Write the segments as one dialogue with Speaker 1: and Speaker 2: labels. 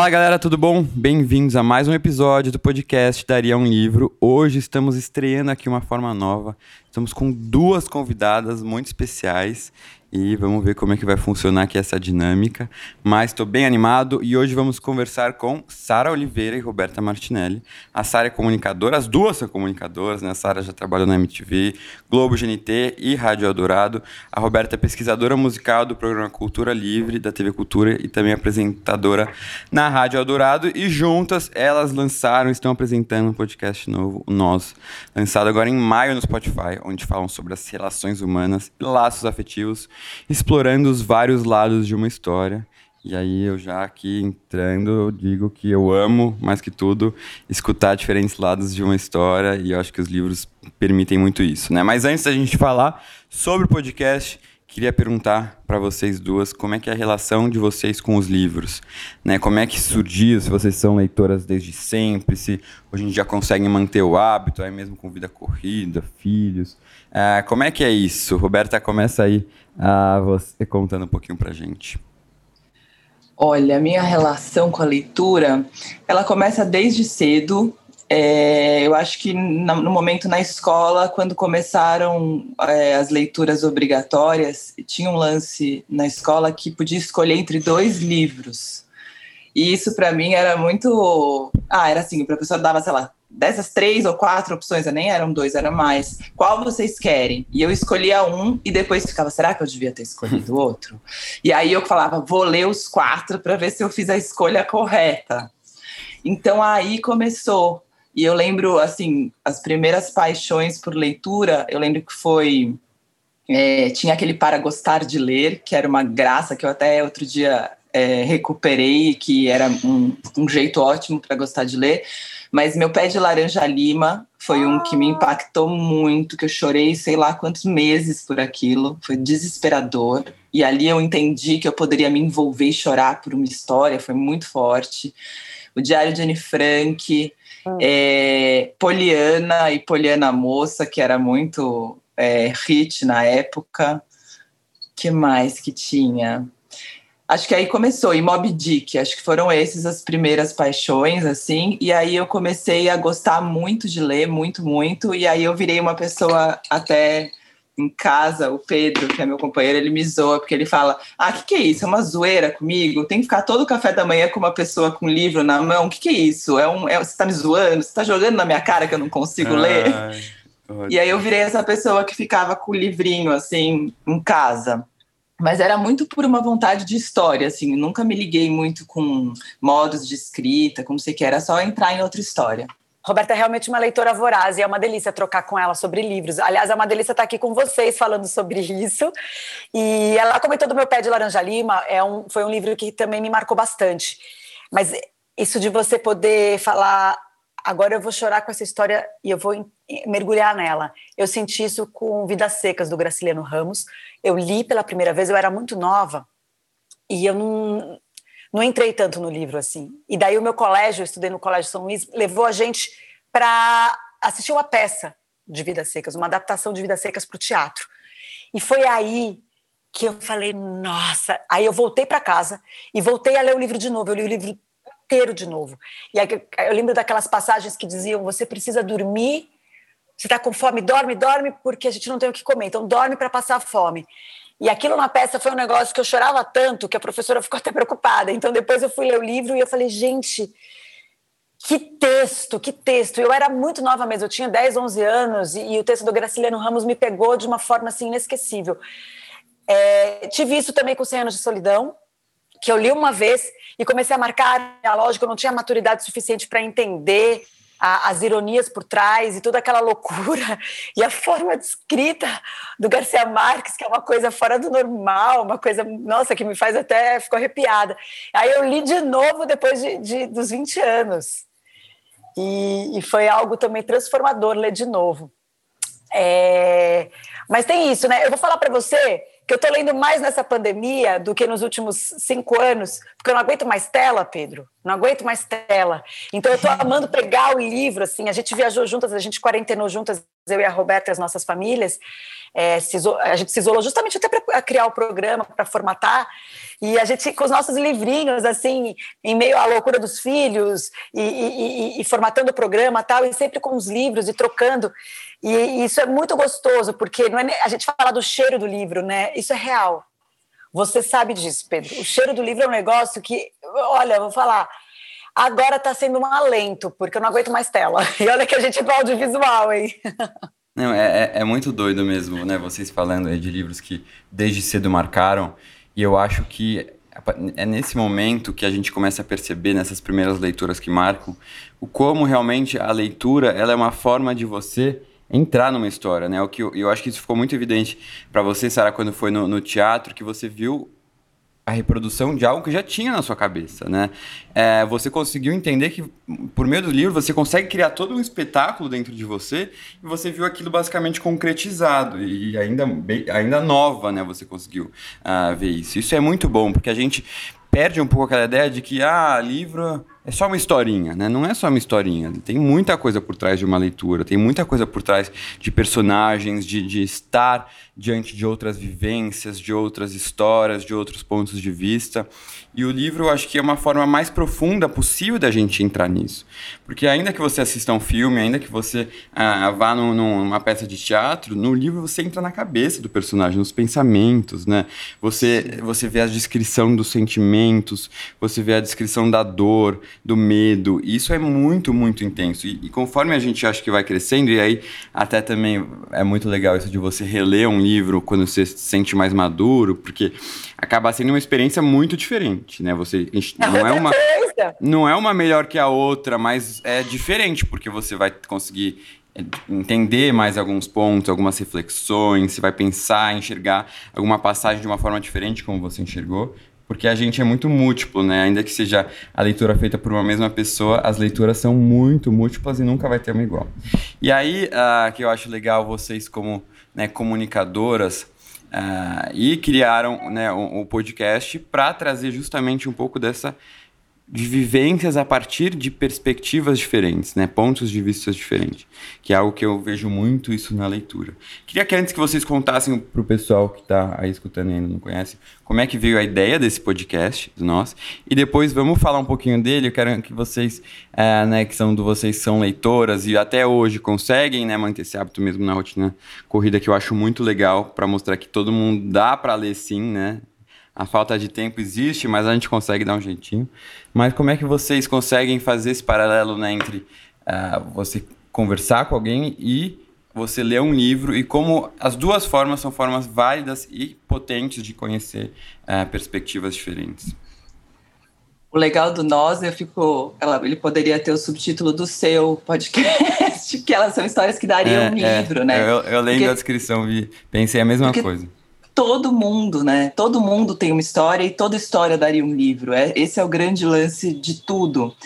Speaker 1: Fala galera, tudo bom? Bem-vindos a mais um episódio do podcast Daria um Livro. Hoje estamos estreando aqui uma forma nova. Estamos com duas convidadas muito especiais e vamos ver como é que vai funcionar aqui essa dinâmica. Mas estou bem animado e hoje vamos conversar com Sara Oliveira e Roberta Martinelli. A Sara é comunicadora, as duas são comunicadoras, né? A Sara já trabalhou na MTV, Globo GNT e Rádio Eldorado. A Roberta é pesquisadora musical do programa Cultura Livre da TV Cultura e também apresentadora na Rádio Eldorado e juntas elas lançaram, estão apresentando um podcast novo, o Nós, lançado agora em maio no Spotify, onde falam sobre as relações humanas e laços afetivos explorando os vários lados de uma história. E aí eu já aqui entrando, eu digo que eu amo, mais que tudo, escutar diferentes lados de uma história e eu acho que os livros permitem muito isso, né? Mas antes da gente falar sobre o podcast, queria perguntar para vocês duas como é que é a relação de vocês com os livros, né? Como é que surgiu, se vocês são leitoras desde sempre, se hoje a gente já consegue manter o hábito, aí mesmo com vida corrida, filhos. É, como é que é isso? Roberta, começa aí ah, você contando um pouquinho para gente.
Speaker 2: Olha, a minha relação com a leitura, ela começa desde cedo. É, eu acho que no momento na escola, quando começaram é, as leituras obrigatórias, tinha um lance na escola que podia escolher entre dois livros. E isso para mim era muito. Ah, era assim: o professor dava, sei lá, dessas três ou quatro opções, nem eram dois, eram mais. Qual vocês querem? E eu escolhia um e depois ficava, será que eu devia ter escolhido outro? E aí eu falava, vou ler os quatro para ver se eu fiz a escolha correta. Então aí começou. E eu lembro, assim, as primeiras paixões por leitura, eu lembro que foi. É, tinha aquele Para Gostar de Ler, que era uma graça, que eu até outro dia é, recuperei, que era um, um jeito ótimo para gostar de ler mas meu pé de laranja lima foi um que me ah. impactou muito, que eu chorei sei lá quantos meses por aquilo, foi desesperador. E ali eu entendi que eu poderia me envolver e chorar por uma história, foi muito forte. O Diário de Anne Frank, hum. é, Poliana e Poliana Moça, que era muito é, hit na época. que mais que tinha? Acho que aí começou, e Mob Dick, acho que foram esses as primeiras paixões, assim, e aí eu comecei a gostar muito de ler, muito, muito, e aí eu virei uma pessoa até em casa, o Pedro, que é meu companheiro, ele me zoa, porque ele fala, ah, o que, que é isso? É uma zoeira comigo? Tem que ficar todo o café da manhã com uma pessoa com um livro na mão? O que, que é isso? É um, é, você tá me zoando? Você tá jogando na minha cara que eu não consigo Ai, ler? E aí eu virei essa pessoa que ficava com o livrinho, assim, em casa mas era muito por uma vontade de história, assim, nunca me liguei muito com modos de escrita, como sei que era só entrar em outra história.
Speaker 3: Roberta é realmente uma leitora voraz e é uma delícia trocar com ela sobre livros. Aliás, é uma delícia estar aqui com vocês falando sobre isso. E ela comentou do meu pé de laranja lima, é um, foi um livro que também me marcou bastante. Mas isso de você poder falar agora eu vou chorar com essa história e eu vou mergulhar nela. Eu senti isso com Vidas Secas, do Graciliano Ramos. Eu li pela primeira vez, eu era muito nova e eu não, não entrei tanto no livro assim. E daí o meu colégio, eu estudei no Colégio São Luís, levou a gente para assistir uma peça de Vidas Secas, uma adaptação de Vidas Secas para o teatro. E foi aí que eu falei, nossa. Aí eu voltei para casa e voltei a ler o livro de novo. Eu li o livro inteiro de novo. E aí, eu lembro daquelas passagens que diziam: você precisa dormir, você está com fome, dorme, dorme, porque a gente não tem o que comer, então dorme para passar fome. E aquilo na peça foi um negócio que eu chorava tanto que a professora ficou até preocupada. Então depois eu fui ler o livro e eu falei: gente. Que texto, que texto. Eu era muito nova mesmo, eu tinha 10, 11 anos e, e o texto do Graciliano Ramos me pegou de uma forma assim inesquecível. É, tive isso também com 100 anos de solidão, que eu li uma vez e comecei a marcar a lógica, eu não tinha maturidade suficiente para entender a, as ironias por trás e toda aquela loucura e a forma de escrita do Garcia Marques, que é uma coisa fora do normal, uma coisa, nossa, que me faz até ficar arrepiada. Aí eu li de novo depois de, de dos 20 anos. E, e foi algo também transformador ler de novo. É... Mas tem isso, né? Eu vou falar para você que eu estou lendo mais nessa pandemia do que nos últimos cinco anos, porque eu não aguento mais tela, Pedro. Não aguento mais tela. Então eu estou amando pegar o livro, assim. A gente viajou juntas, a gente quarentenou juntas, eu e a Roberta e as nossas famílias. É, a gente se isolou justamente até para criar o programa, para formatar. E a gente, com os nossos livrinhos, assim, em meio à loucura dos filhos, e, e, e, e formatando o programa tal, e sempre com os livros e trocando. E isso é muito gostoso, porque não é, a gente fala do cheiro do livro, né? Isso é real. Você sabe disso, Pedro. O cheiro do livro é um negócio que, olha, vou falar, agora está sendo um alento, porque eu não aguento mais tela. E olha que a gente é pro audiovisual, hein?
Speaker 1: Não, é, é, é muito doido mesmo, né? Vocês falando aí de livros que desde cedo marcaram. E eu acho que é nesse momento que a gente começa a perceber nessas primeiras leituras que marcam o como realmente a leitura ela é uma forma de você entrar numa história, né? O que eu, eu acho que isso ficou muito evidente para você, Sara, quando foi no, no teatro, que você viu a reprodução de algo que já tinha na sua cabeça, né? É, você conseguiu entender que, por meio do livro, você consegue criar todo um espetáculo dentro de você e você viu aquilo basicamente concretizado e ainda, ainda nova, né? Você conseguiu uh, ver isso. Isso é muito bom, porque a gente perde um pouco aquela ideia de que, ah, livro é só uma historinha, né? Não é só uma historinha. Tem muita coisa por trás de uma leitura, tem muita coisa por trás de personagens, de, de estar diante de outras vivências, de outras histórias, de outros pontos de vista. E o livro, eu acho que é uma forma mais profunda possível da gente entrar nisso. Porque ainda que você assista um filme, ainda que você ah, vá num, numa peça de teatro, no livro você entra na cabeça do personagem, nos pensamentos, né? Você, você vê a descrição dos sentimentos, você vê a descrição da dor, do medo. E isso é muito, muito intenso. E, e conforme a gente acha que vai crescendo, e aí até também é muito legal isso de você reler um livro quando você se sente mais maduro, porque acaba sendo uma experiência muito diferente, né? Você não é uma não é uma melhor que a outra, mas é diferente porque você vai conseguir é, entender mais alguns pontos, algumas reflexões, você vai pensar, enxergar alguma passagem de uma forma diferente como você enxergou, porque a gente é muito múltiplo, né? Ainda que seja a leitura feita por uma mesma pessoa, as leituras são muito múltiplas e nunca vai ter uma igual. E aí, uh, que eu acho legal vocês como né, comunicadoras uh, e criaram né, o, o podcast para trazer justamente um pouco dessa de vivências a partir de perspectivas diferentes, né? pontos de vista diferentes, que é algo que eu vejo muito isso na leitura. Queria que antes que vocês contassem para o pessoal que está aí escutando e ainda não conhece, como é que veio a ideia desse podcast do nosso, e depois vamos falar um pouquinho dele, eu quero que vocês, é, né, que são do vocês são leitoras e até hoje conseguem né, manter esse hábito mesmo na rotina corrida, que eu acho muito legal, para mostrar que todo mundo dá para ler sim, né? A falta de tempo existe, mas a gente consegue dar um jeitinho. Mas como é que vocês conseguem fazer esse paralelo né, entre uh, você conversar com alguém e você ler um livro e como as duas formas são formas válidas e potentes de conhecer uh, perspectivas diferentes?
Speaker 2: O legal do Nós, eu fico. Ela, ele poderia ter o subtítulo do seu podcast, que elas são histórias que dariam é, um é. livro,
Speaker 1: é,
Speaker 2: né?
Speaker 1: Eu, eu lendo Porque... a descrição vi, pensei a mesma Porque... coisa
Speaker 2: todo mundo, né? Todo mundo tem uma história e toda história daria um livro. É, esse é o grande lance de tudo.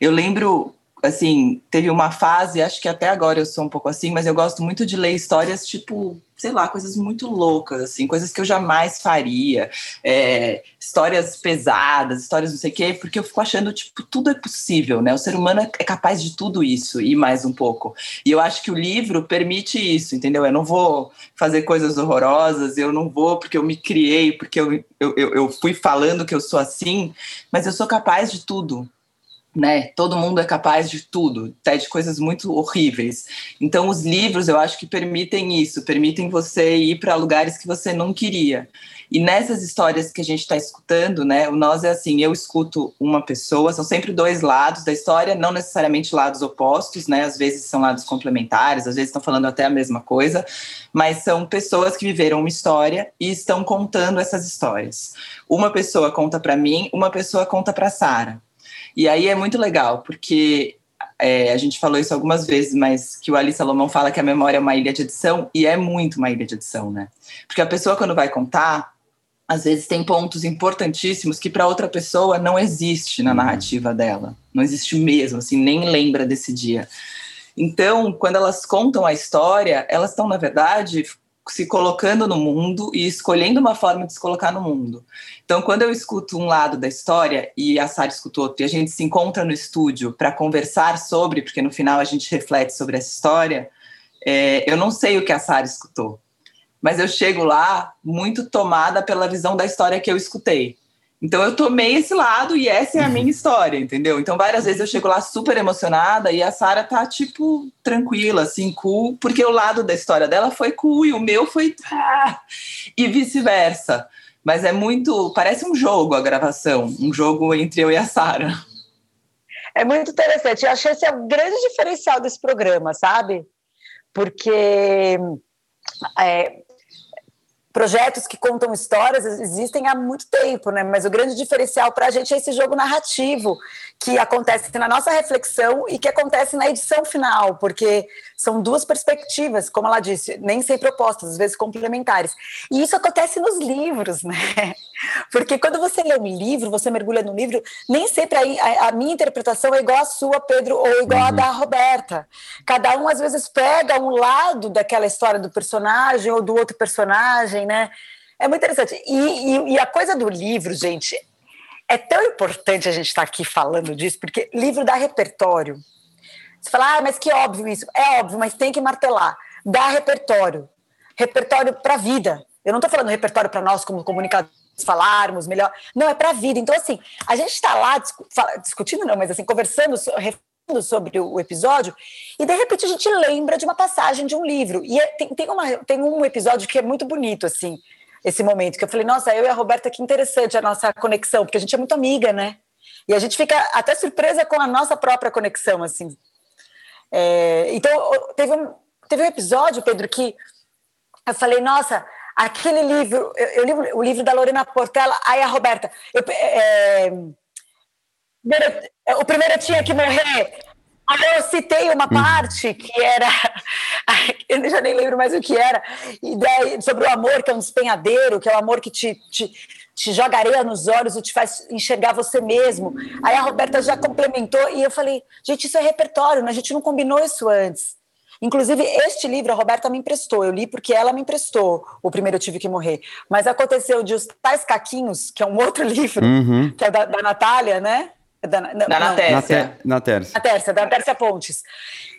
Speaker 2: Eu lembro, assim, teve uma fase, acho que até agora eu sou um pouco assim, mas eu gosto muito de ler histórias tipo sei lá, coisas muito loucas, assim, coisas que eu jamais faria, é, histórias pesadas, histórias não sei o quê, porque eu fico achando, tipo, tudo é possível, né? O ser humano é capaz de tudo isso e mais um pouco. E eu acho que o livro permite isso, entendeu? Eu não vou fazer coisas horrorosas, eu não vou porque eu me criei, porque eu, eu, eu fui falando que eu sou assim, mas eu sou capaz de tudo, né? Todo mundo é capaz de tudo, até de coisas muito horríveis. Então, os livros eu acho que permitem isso, permitem você ir para lugares que você não queria. E nessas histórias que a gente está escutando, né? O nós é assim: eu escuto uma pessoa, são sempre dois lados da história, não necessariamente lados opostos, né? Às vezes são lados complementares, às vezes estão falando até a mesma coisa, mas são pessoas que viveram uma história e estão contando essas histórias. Uma pessoa conta para mim, uma pessoa conta para Sara. E aí é muito legal, porque é, a gente falou isso algumas vezes, mas que o Ali Salomão fala que a memória é uma ilha de edição, e é muito uma ilha de edição, né? Porque a pessoa, quando vai contar, às vezes tem pontos importantíssimos que para outra pessoa não existe na uhum. narrativa dela. Não existe mesmo, assim, nem lembra desse dia. Então, quando elas contam a história, elas estão, na verdade, se colocando no mundo e escolhendo uma forma de se colocar no mundo. Então, quando eu escuto um lado da história e a Sara escuta outro, e a gente se encontra no estúdio para conversar sobre, porque no final a gente reflete sobre essa história, é, eu não sei o que a Sara escutou, mas eu chego lá muito tomada pela visão da história que eu escutei. Então eu tomei esse lado e essa é a minha história, entendeu? Então várias vezes eu chego lá super emocionada e a Sara tá tipo tranquila, assim, cool, porque o lado da história dela foi cool e o meu foi ah! e vice-versa. Mas é muito, parece um jogo a gravação, um jogo entre eu e a Sara.
Speaker 3: É muito interessante. Eu achei esse é o grande diferencial desse programa, sabe? Porque é, projetos que contam histórias existem há muito tempo, né? Mas o grande diferencial para a gente é esse jogo narrativo que acontece na nossa reflexão e que acontece na edição final, porque são duas perspectivas, como ela disse, nem sempre opostas, às vezes complementares. E isso acontece nos livros, né? Porque quando você lê um livro, você mergulha no livro, nem sempre a, a, minha interpretação é igual à sua, Pedro, ou igual uhum. à da Roberta. Cada um, às vezes, pega um lado daquela história do personagem ou do outro personagem, né? É muito interessante. E, e, e a coisa do livro, gente, é tão importante a gente estar tá aqui falando disso, porque livro dá repertório. Você fala, ah, mas que óbvio isso. É óbvio, mas tem que martelar. Dá repertório. Repertório para a vida. Eu não estou falando repertório para nós como comunicadores falarmos melhor. Não, é para a vida. Então, assim, a gente está lá discu discutindo, não, mas assim, conversando, sobre o episódio, e de repente a gente lembra de uma passagem de um livro. E é, tem, tem, uma, tem um episódio que é muito bonito, assim, esse momento, que eu falei, nossa, eu e a Roberta, que interessante a nossa conexão, porque a gente é muito amiga, né? E a gente fica até surpresa com a nossa própria conexão, assim. É, então, teve um, teve um episódio, Pedro, que eu falei, nossa, aquele livro, eu, eu li o livro da Lorena Portela, aí a Roberta, eu, é, é, o primeiro tinha que morrer, Aí eu citei uma hum. parte que era, eu já nem lembro mais o que era, e daí, sobre o amor, que é um despenhadeiro, que é o amor que te, te, te joga areia nos olhos e te faz enxergar você mesmo. Aí a Roberta já complementou e eu falei, gente, isso é repertório, né? a gente não combinou isso antes. Inclusive, este livro a Roberta me emprestou. Eu li porque ela me emprestou. O primeiro eu tive que morrer. Mas aconteceu de Os Tais Caquinhos, que é um outro livro, uhum. que é da, da Natália, né?
Speaker 2: Da, da Na Tércia.
Speaker 1: Na Tércia.
Speaker 3: Na Tércia, da Tércia Pontes.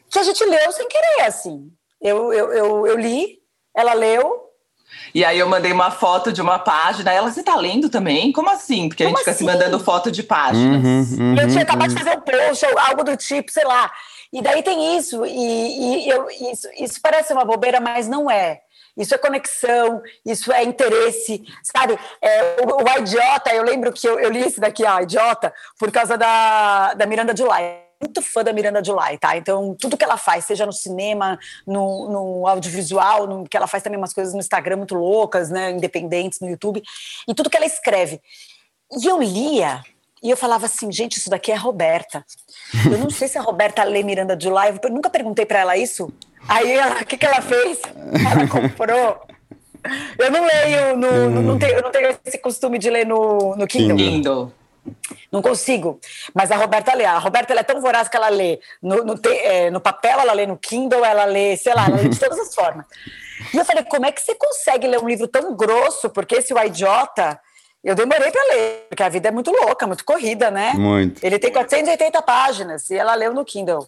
Speaker 3: Que a gente leu sem querer, assim. Eu, eu, eu, eu li, ela leu,
Speaker 2: e aí eu mandei uma foto de uma página. Ela, você tá lendo também? Como assim? Porque Como a gente fica assim? se mandando foto de páginas.
Speaker 3: Uhum, uhum, eu tinha acabado uhum. de fazer um post ou algo do tipo, sei lá. E daí tem isso, e, e eu, isso, isso parece uma bobeira, mas não é. Isso é conexão, isso é interesse, sabe? É, o, o Idiota, eu lembro que eu, eu, li esse daqui, a Idiota, por causa da, da Miranda July. Muito fã da Miranda July, tá? Então, tudo que ela faz, seja no cinema, no, no audiovisual, no, que ela faz também umas coisas no Instagram muito loucas, né? Independentes, no YouTube, e tudo que ela escreve. E eu lia, e eu falava assim, gente, isso daqui é Roberta. Eu não sei se a Roberta lê Miranda July, eu nunca perguntei para ela isso. Aí, o que, que ela fez? Ela comprou. Eu não leio, no, no, não tenho, eu não tenho esse costume de ler no, no Kindle. Kindle. Não consigo. Mas a Roberta lê. A Roberta é tão voraz que ela lê no, no, é, no, papel, ela lê no Kindle, ela lê, sei lá, ela lê de todas as formas. E eu falei, como é que você consegue ler um livro tão grosso? Porque esse O Idiota eu demorei para ler, porque a vida é muito louca, muito corrida, né?
Speaker 1: Muito.
Speaker 3: Ele tem 480 páginas e ela leu no Kindle.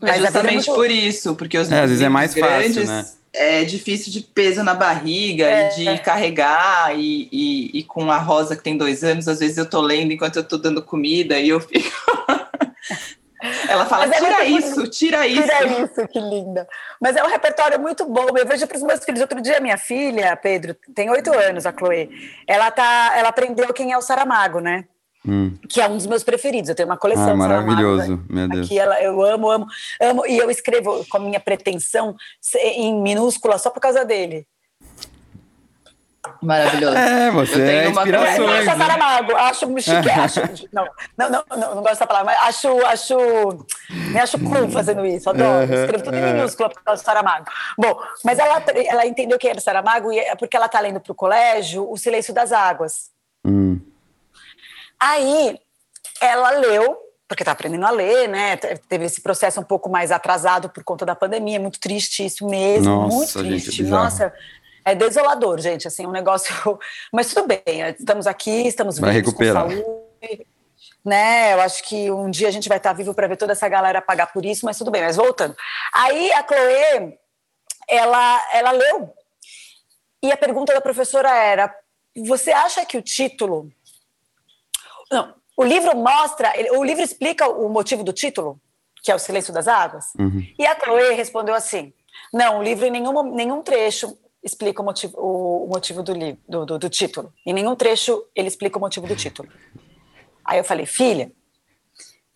Speaker 2: Mas é justamente é muito... por isso, porque os
Speaker 1: é, às vezes é mais grandes, fácil, né?
Speaker 2: É difícil de peso na barriga é, e de carregar, e, e, e, com a Rosa que tem dois anos, às vezes eu tô lendo enquanto eu tô dando comida e eu fico. Ela fala, é tira isso, tira isso.
Speaker 3: Tira isso, que linda. Mas é um repertório muito bom. Eu vejo para os meus filhos. Outro dia, minha filha, Pedro, tem oito anos, a Chloe, ela, tá, ela aprendeu quem é o Saramago, né? Hum. Que é um dos meus preferidos. Eu tenho uma coleção. Ah,
Speaker 1: maravilhoso, Saramago, meu Deus.
Speaker 3: Aqui ela, eu amo, amo, amo. E eu escrevo com a minha pretensão em minúscula só por causa dele.
Speaker 2: Maravilhoso.
Speaker 1: É, você é inspiração.
Speaker 3: Eu gosto Saramago, acho chique, acho, não, não, não, não, não gosto dessa palavra, mas acho, acho, me acho cool fazendo isso, adoro, escrevo tudo em minúsculo por causa do Saramago. Bom, mas ela, ela entendeu que era Saramago e é porque ela está lendo para o colégio O Silêncio das Águas. Hum. Aí, ela leu, porque está aprendendo a ler, né? Teve esse processo um pouco mais atrasado por conta da pandemia, muito triste isso mesmo, Nossa, muito triste. Gente, é Nossa, é desolador, gente, assim, um negócio. Mas tudo bem, estamos aqui, estamos
Speaker 1: vai vivos recuperar. com
Speaker 3: saúde. Né, eu acho que um dia a gente vai estar vivo para ver toda essa galera pagar por isso, mas tudo bem. Mas voltando. Aí a Chloe, ela, ela leu. E a pergunta da professora era: você acha que o título. Não, o livro mostra, o livro explica o motivo do título, que é o Silêncio das Águas? Uhum. E a Chloe respondeu assim: não, o livro em nenhum, nenhum trecho explica o motivo, o, motivo do, do, do, do título. Em nenhum trecho ele explica o motivo do título. Aí eu falei, filha,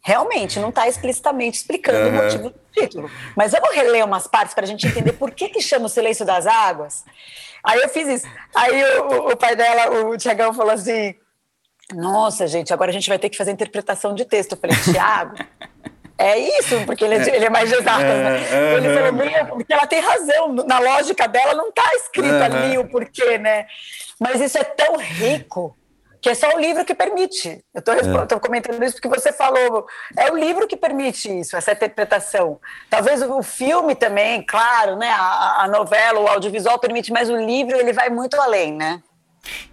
Speaker 3: realmente não está explicitamente explicando uhum. o motivo do título. Mas vamos reler umas partes para a gente entender por que, que chama o Silêncio das Águas? Aí eu fiz isso. Aí o, o pai dela, o Tiagão, falou assim: Nossa, gente, agora a gente vai ter que fazer interpretação de texto. Eu falei, Tiago. É isso, porque ele é, ele é mais exato. Né? É, ele falou, porque ela tem razão, na lógica dela não está escrito ali o porquê, né? Mas isso é tão rico que é só o livro que permite. Eu estou é. comentando isso porque você falou, é o livro que permite isso, essa interpretação. Talvez o filme também, claro, né, a, a novela, o audiovisual permite, mas o livro ele vai muito além, né?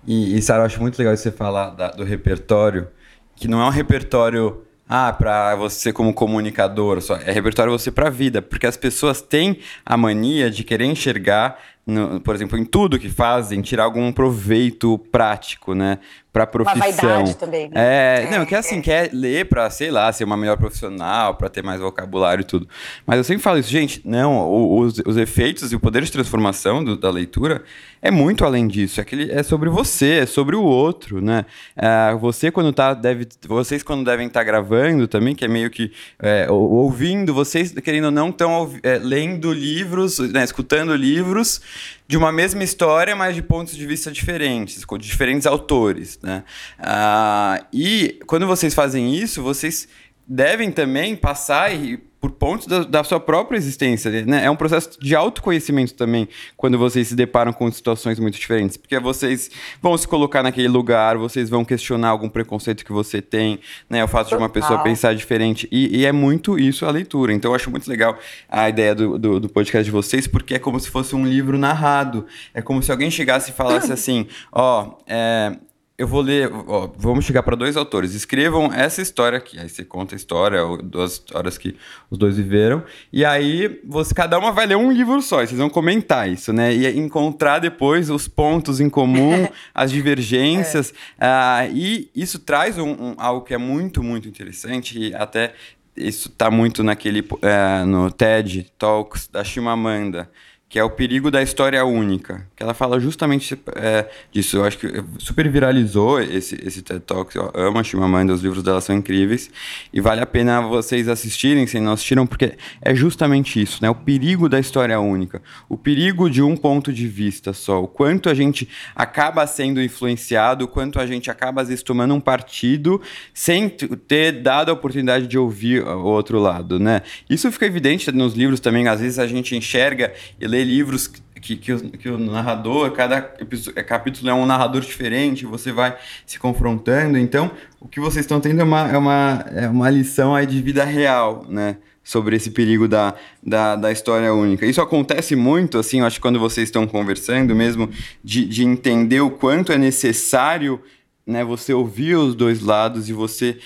Speaker 1: E, e Sara, eu acho muito legal você falar da, do repertório, que não é um repertório ah, para você como comunicador, só é repertório você para a vida, porque as pessoas têm a mania de querer enxergar no, por exemplo, em tudo que fazem, tirar algum proveito prático, né? Pra profissão. Uma
Speaker 3: vaidade também. Né?
Speaker 1: É, não, que é assim, quer ler pra, sei lá, ser uma melhor profissional, pra ter mais vocabulário e tudo. Mas eu sempre falo isso, gente, não, os, os efeitos e o poder de transformação do, da leitura é muito além disso. É, aquele, é sobre você, é sobre o outro, né? É, você quando tá, deve, vocês quando devem estar tá gravando também, que é meio que é, ouvindo, vocês, querendo ou não, estão é, lendo livros, né, escutando livros, de uma mesma história, mas de pontos de vista diferentes, com diferentes autores, né? Ah, e quando vocês fazem isso, vocês devem também passar e por pontos da, da, sua própria existência. Né? É um processo de autoconhecimento também, quando vocês se deparam com situações muito diferentes. Porque vocês vão se colocar naquele lugar, vocês vão questionar algum preconceito que você tem, né? o fato de uma pessoa pensar diferente. E, e, é muito isso a leitura. Então eu acho muito legal a ideia do, do, do, podcast de vocês, porque é como se fosse um livro narrado. É como se alguém chegasse e falasse assim: ó, oh, é, eu vou ler, ó, vamos chegar para dois autores. Escrevam essa história aqui. Aí você conta a história, duas histórias que os dois viveram. E aí você, cada uma vai ler um livro só. E vocês vão comentar isso, né? E encontrar depois os pontos em comum, as divergências. É. Uh, e isso traz um, um, algo que é muito, muito interessante. E até isso está muito naquele uh, no TED Talks da Chimamanda que é o perigo da história única, que ela fala justamente é, disso. Eu acho que super viralizou esse, esse TED Talk. Eu amo a Chimamanda, os livros dela são incríveis e vale a pena vocês assistirem, se não assistiram, porque é justamente isso, né? O perigo da história única, o perigo de um ponto de vista só, o quanto a gente acaba sendo influenciado, o quanto a gente acaba às vezes tomando um partido sem ter dado a oportunidade de ouvir o outro lado, né? Isso fica evidente nos livros também, às vezes a gente enxerga lê livros que, que, o, que o narrador, cada capítulo é um narrador diferente, você vai se confrontando. Então, o que vocês estão tendo é uma, é uma, é uma lição aí de vida real, né? Sobre esse perigo da, da, da história única. Isso acontece muito, assim, eu acho que quando vocês estão conversando mesmo, de, de entender o quanto é necessário né, você ouvir os dois lados e você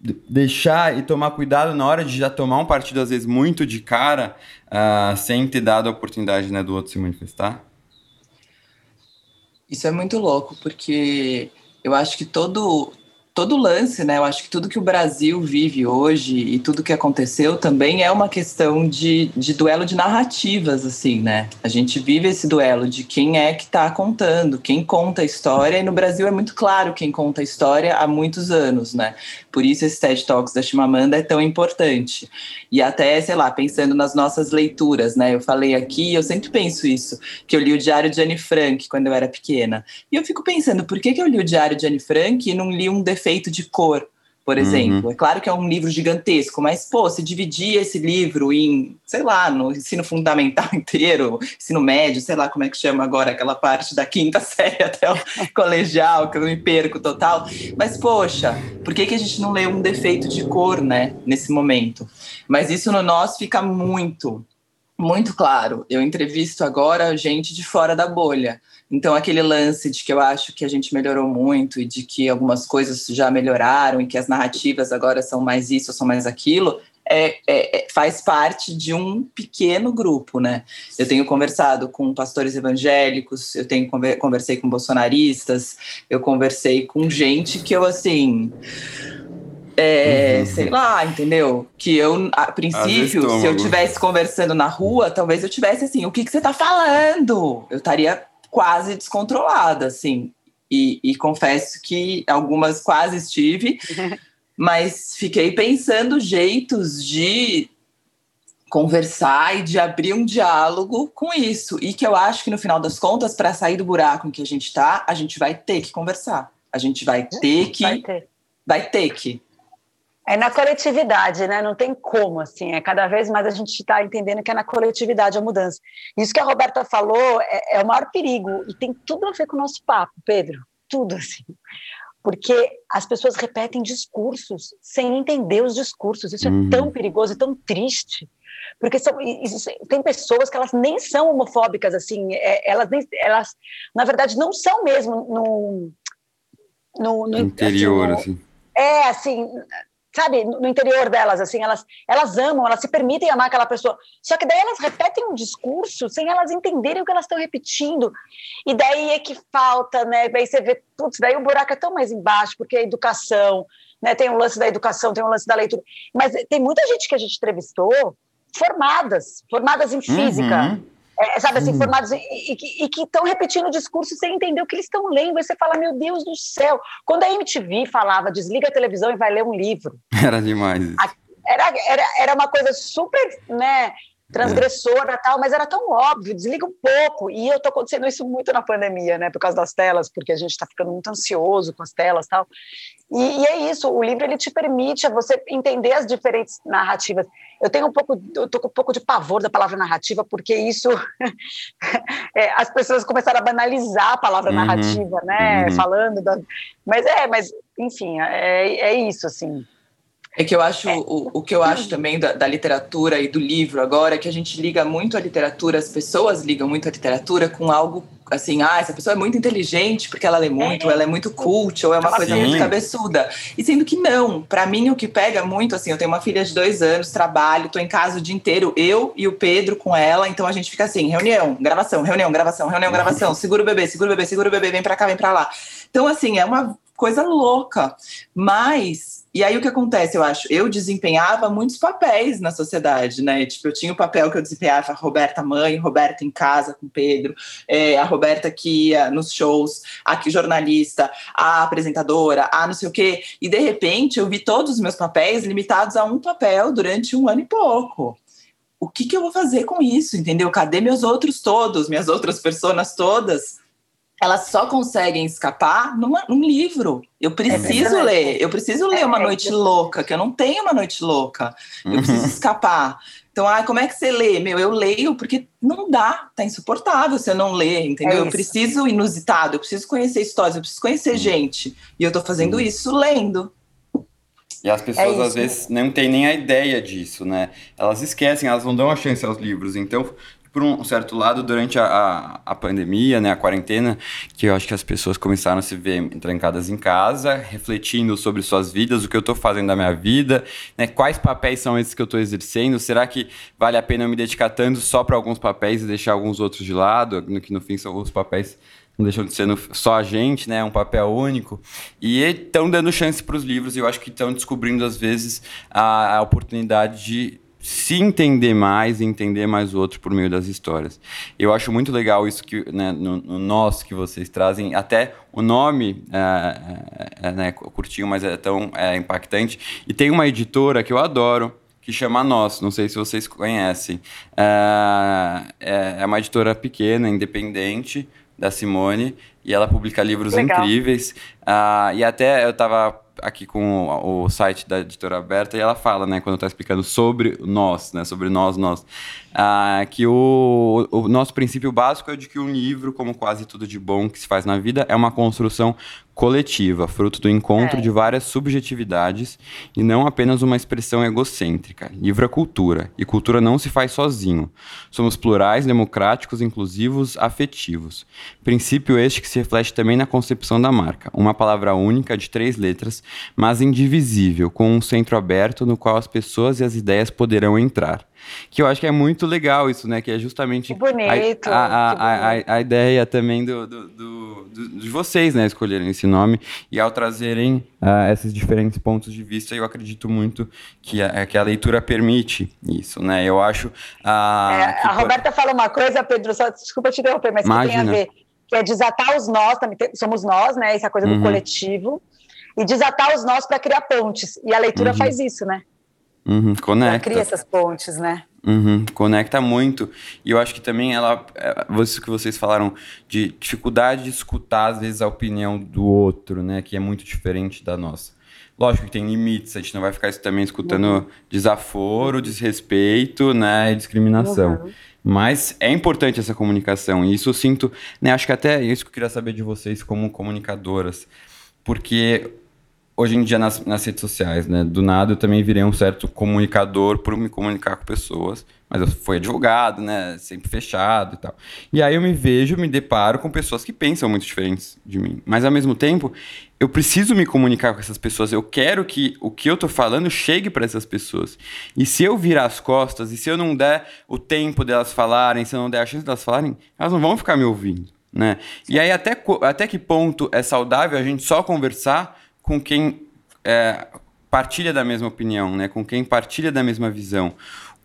Speaker 1: deixar e tomar cuidado na hora de já tomar um partido, às vezes, muito de cara, uh, sem ter dado a oportunidade né, do outro se manifestar?
Speaker 2: Isso é muito louco, porque eu acho que todo, todo lance, né? Eu acho que tudo que o Brasil vive hoje e tudo que aconteceu também é uma questão de, de duelo de narrativas, assim, né? A gente vive esse duelo de quem é que está contando, quem conta a história, e no Brasil é muito claro quem conta a história há muitos anos, né? Por isso esse TED Talks da Chimamanda é tão importante. E até, sei lá, pensando nas nossas leituras, né? Eu falei aqui, eu sempre penso isso, que eu li o Diário de Anne Frank quando eu era pequena. E eu fico pensando, por que, que eu li o Diário de Anne Frank e não li um defeito de cor? por uhum. exemplo. Uhum. É claro que é um livro gigantesco, mas, pô, se dividir esse livro em, sei lá, no ensino fundamental inteiro, ensino médio, sei lá como é que chama agora, aquela parte da quinta série até o colegial, que eu me perco total. Mas, poxa, por que, que a gente não lê um defeito de cor, né, nesse momento? Mas isso no nós fica muito, muito claro. Eu entrevisto agora gente de fora da bolha. Então, aquele lance de que eu acho que a gente melhorou muito e de que algumas coisas já melhoraram e que as narrativas agora são mais isso, são mais aquilo, é, é, é, faz parte de um pequeno grupo, né? Eu tenho conversado com pastores evangélicos, eu tenho conversei com bolsonaristas, eu conversei com gente que eu assim. É, uhum. sei lá, entendeu? Que eu, a princípio, se eu estivesse conversando na rua, talvez eu tivesse assim, o que, que você tá falando? Eu estaria quase descontrolada, assim. E, e confesso que algumas quase estive, mas fiquei pensando jeitos de conversar e de abrir um diálogo com isso. E que eu acho que no final das contas, para sair do buraco em que a gente está, a gente vai ter que conversar. A gente vai ter que. Vai ter, vai ter que.
Speaker 3: É na coletividade, né? Não tem como, assim. É cada vez mais a gente está entendendo que é na coletividade a mudança. Isso que a Roberta falou é, é o maior perigo e tem tudo a ver com o nosso papo, Pedro. Tudo assim. Porque as pessoas repetem discursos sem entender os discursos. Isso uhum. é tão perigoso e tão triste. Porque são, tem pessoas que elas nem são homofóbicas, assim, é, elas, nem, elas, na verdade, não são mesmo no, no, no
Speaker 1: interior, assim, no, assim.
Speaker 3: É, assim, sabe, no interior delas, assim, elas, elas amam, elas se permitem amar aquela pessoa. Só que daí elas repetem um discurso sem elas entenderem o que elas estão repetindo. E daí é que falta, né? Daí você vê, putz, daí o buraco é tão mais embaixo, porque a educação, né? Tem um lance da educação, tem um lance da leitura. Mas tem muita gente que a gente entrevistou formadas, formadas em física. Uhum é, sabe assim, hum. formados e, e, que estão repetindo o discurso sem entender o que eles estão lendo. Aí você fala, meu Deus do céu. Quando a MTV falava, desliga a televisão e vai ler um livro.
Speaker 1: Era demais.
Speaker 3: Era, era, era uma coisa super, né, transgressora é. tal, mas era tão óbvio, desliga um pouco. E eu estou acontecendo isso muito na pandemia, né, por causa das telas, porque a gente está ficando muito ansioso com as telas tal. E, e, é isso, o livro ele te permite você entender as diferentes narrativas. Eu tenho um pouco, eu tô com um pouco de pavor da palavra narrativa, porque isso é, as pessoas começaram a banalizar a palavra uhum, narrativa, né? Uhum. Falando da, mas é, mas enfim, é, é isso assim.
Speaker 2: É que eu acho, é. o, o que eu acho também da, da, literatura e do livro agora é que a gente liga muito a literatura, as pessoas ligam muito a literatura com algo assim, ah, essa pessoa é muito inteligente porque ela lê muito, é. ela é muito cult, ou é uma coisa muito cabeçuda. E sendo que não, para mim o que pega muito, assim, eu tenho uma filha de dois anos, trabalho, tô em casa o dia inteiro, eu e o Pedro com ela, então a gente fica assim, reunião, gravação, reunião, gravação, reunião, gravação, segura o bebê, segura o bebê, segura o bebê, vem pra cá, vem pra lá. Então, assim, é uma coisa louca, mas e aí o que acontece, eu acho? Eu desempenhava muitos papéis na sociedade, né? Tipo, eu tinha o papel que eu desempenhava, a Roberta mãe, Roberta em casa com Pedro, é, a Roberta que ia nos shows, a que jornalista, a apresentadora, a não sei o quê. E de repente eu vi todos os meus papéis limitados a um papel durante um ano e pouco o que, que eu vou fazer com isso, entendeu? Cadê meus outros todos, minhas outras pessoas todas? Elas só conseguem escapar numa, num livro. Eu preciso é ler, eu preciso ler Uma é, Noite Louca, que eu não tenho Uma Noite Louca. Eu uhum. preciso escapar. Então, ah, como é que você lê? Meu, eu leio porque não dá, tá insuportável se eu não ler, entendeu? É eu preciso inusitado, eu preciso conhecer histórias, eu preciso conhecer uhum. gente. E eu tô fazendo uhum. isso lendo.
Speaker 1: E as pessoas, é às vezes, não têm nem a ideia disso, né? Elas esquecem, elas não dão a chance aos livros. Então, por um certo lado, durante a, a, a, pandemia, né, a quarentena, que eu acho que as pessoas começaram a se ver trancadas em casa, refletindo sobre suas vidas, o que eu estou fazendo da minha vida, né, quais papéis são esses que eu estou exercendo, será que vale a pena eu me dedicar tanto só para alguns papéis e deixar alguns outros de lado, no que no fim são os papéis não deixam de ser só a gente, né? Um papel único. E estão dando chance para os livros e eu acho que estão descobrindo, às vezes, a, a oportunidade de se entender mais e entender mais o outro por meio das histórias. Eu acho muito legal isso que né, no, no nós que vocês trazem, até o nome é, é, é né, curtinho, mas é tão é, impactante. E tem uma editora que eu adoro, que chama Nós, não sei se vocês conhecem. É, é, é uma editora pequena, independente, da Simone, e ela publica livros Legal. incríveis. Uh, e até eu estava aqui com o, o, site da editora aberta e ela fala, né, quando está explicando sobre nós, né, sobre nós, nós, ah, que o, o nosso princípio básico é de que um livro, como quase tudo de bom que se faz na vida, é uma construção coletiva, fruto do encontro é. de várias subjetividades e não apenas uma expressão egocêntrica. Livro é cultura, e cultura não se faz sozinho. Somos plurais, democráticos, inclusivos, afetivos. Princípio este que se reflete também na concepção da marca, uma palavra única de três letras, mas indivisível, com um centro aberto no qual as pessoas e as ideias poderão entrar que eu acho que é muito legal isso, né? Que é justamente
Speaker 3: bonito,
Speaker 1: a, a, a, a, ideia também do, do, do, do, de vocês, né? Escolherem esse nome e ao trazerem uh, esses diferentes pontos de vista, eu acredito muito que a, que a leitura permite isso, né? Eu acho. Uh,
Speaker 3: é, a Roberta fala uma coisa, Pedro, só desculpa te interromper, mas Imagina. que tem a ver. Que é desatar os nós, também somos nós, né? Essa coisa do uhum. coletivo. E desatar os nós para criar pontes. E a leitura uhum. faz isso, né?
Speaker 1: Uhum, conecta. Ela
Speaker 3: cria essas pontes, né?
Speaker 1: Uhum, conecta muito. E eu acho que também ela. Isso que vocês falaram de dificuldade de escutar, às vezes, a opinião do outro, né? Que é muito diferente da nossa. Lógico que tem limites, a gente não vai ficar também escutando uhum. desaforo, desrespeito, né? E discriminação. Uhum. Mas é importante essa comunicação. E isso eu sinto, né? Acho que até isso que eu queria saber de vocês como comunicadoras. Porque hoje em dia nas, nas redes sociais, né? Do nada eu também virei um certo comunicador por me comunicar com pessoas, mas eu fui advogado, né? Sempre fechado e tal. E aí eu me vejo, me deparo com pessoas que pensam muito diferentes de mim. Mas ao mesmo tempo, eu preciso me comunicar com essas pessoas. Eu quero que o que eu tô falando chegue para essas pessoas. E se eu virar as costas, e se eu não der o tempo delas falarem, se eu não der a chance delas falarem, elas não vão ficar me ouvindo. Né? E aí, até, até que ponto é saudável a gente só conversar com quem é, partilha da mesma opinião, né? com quem partilha da mesma visão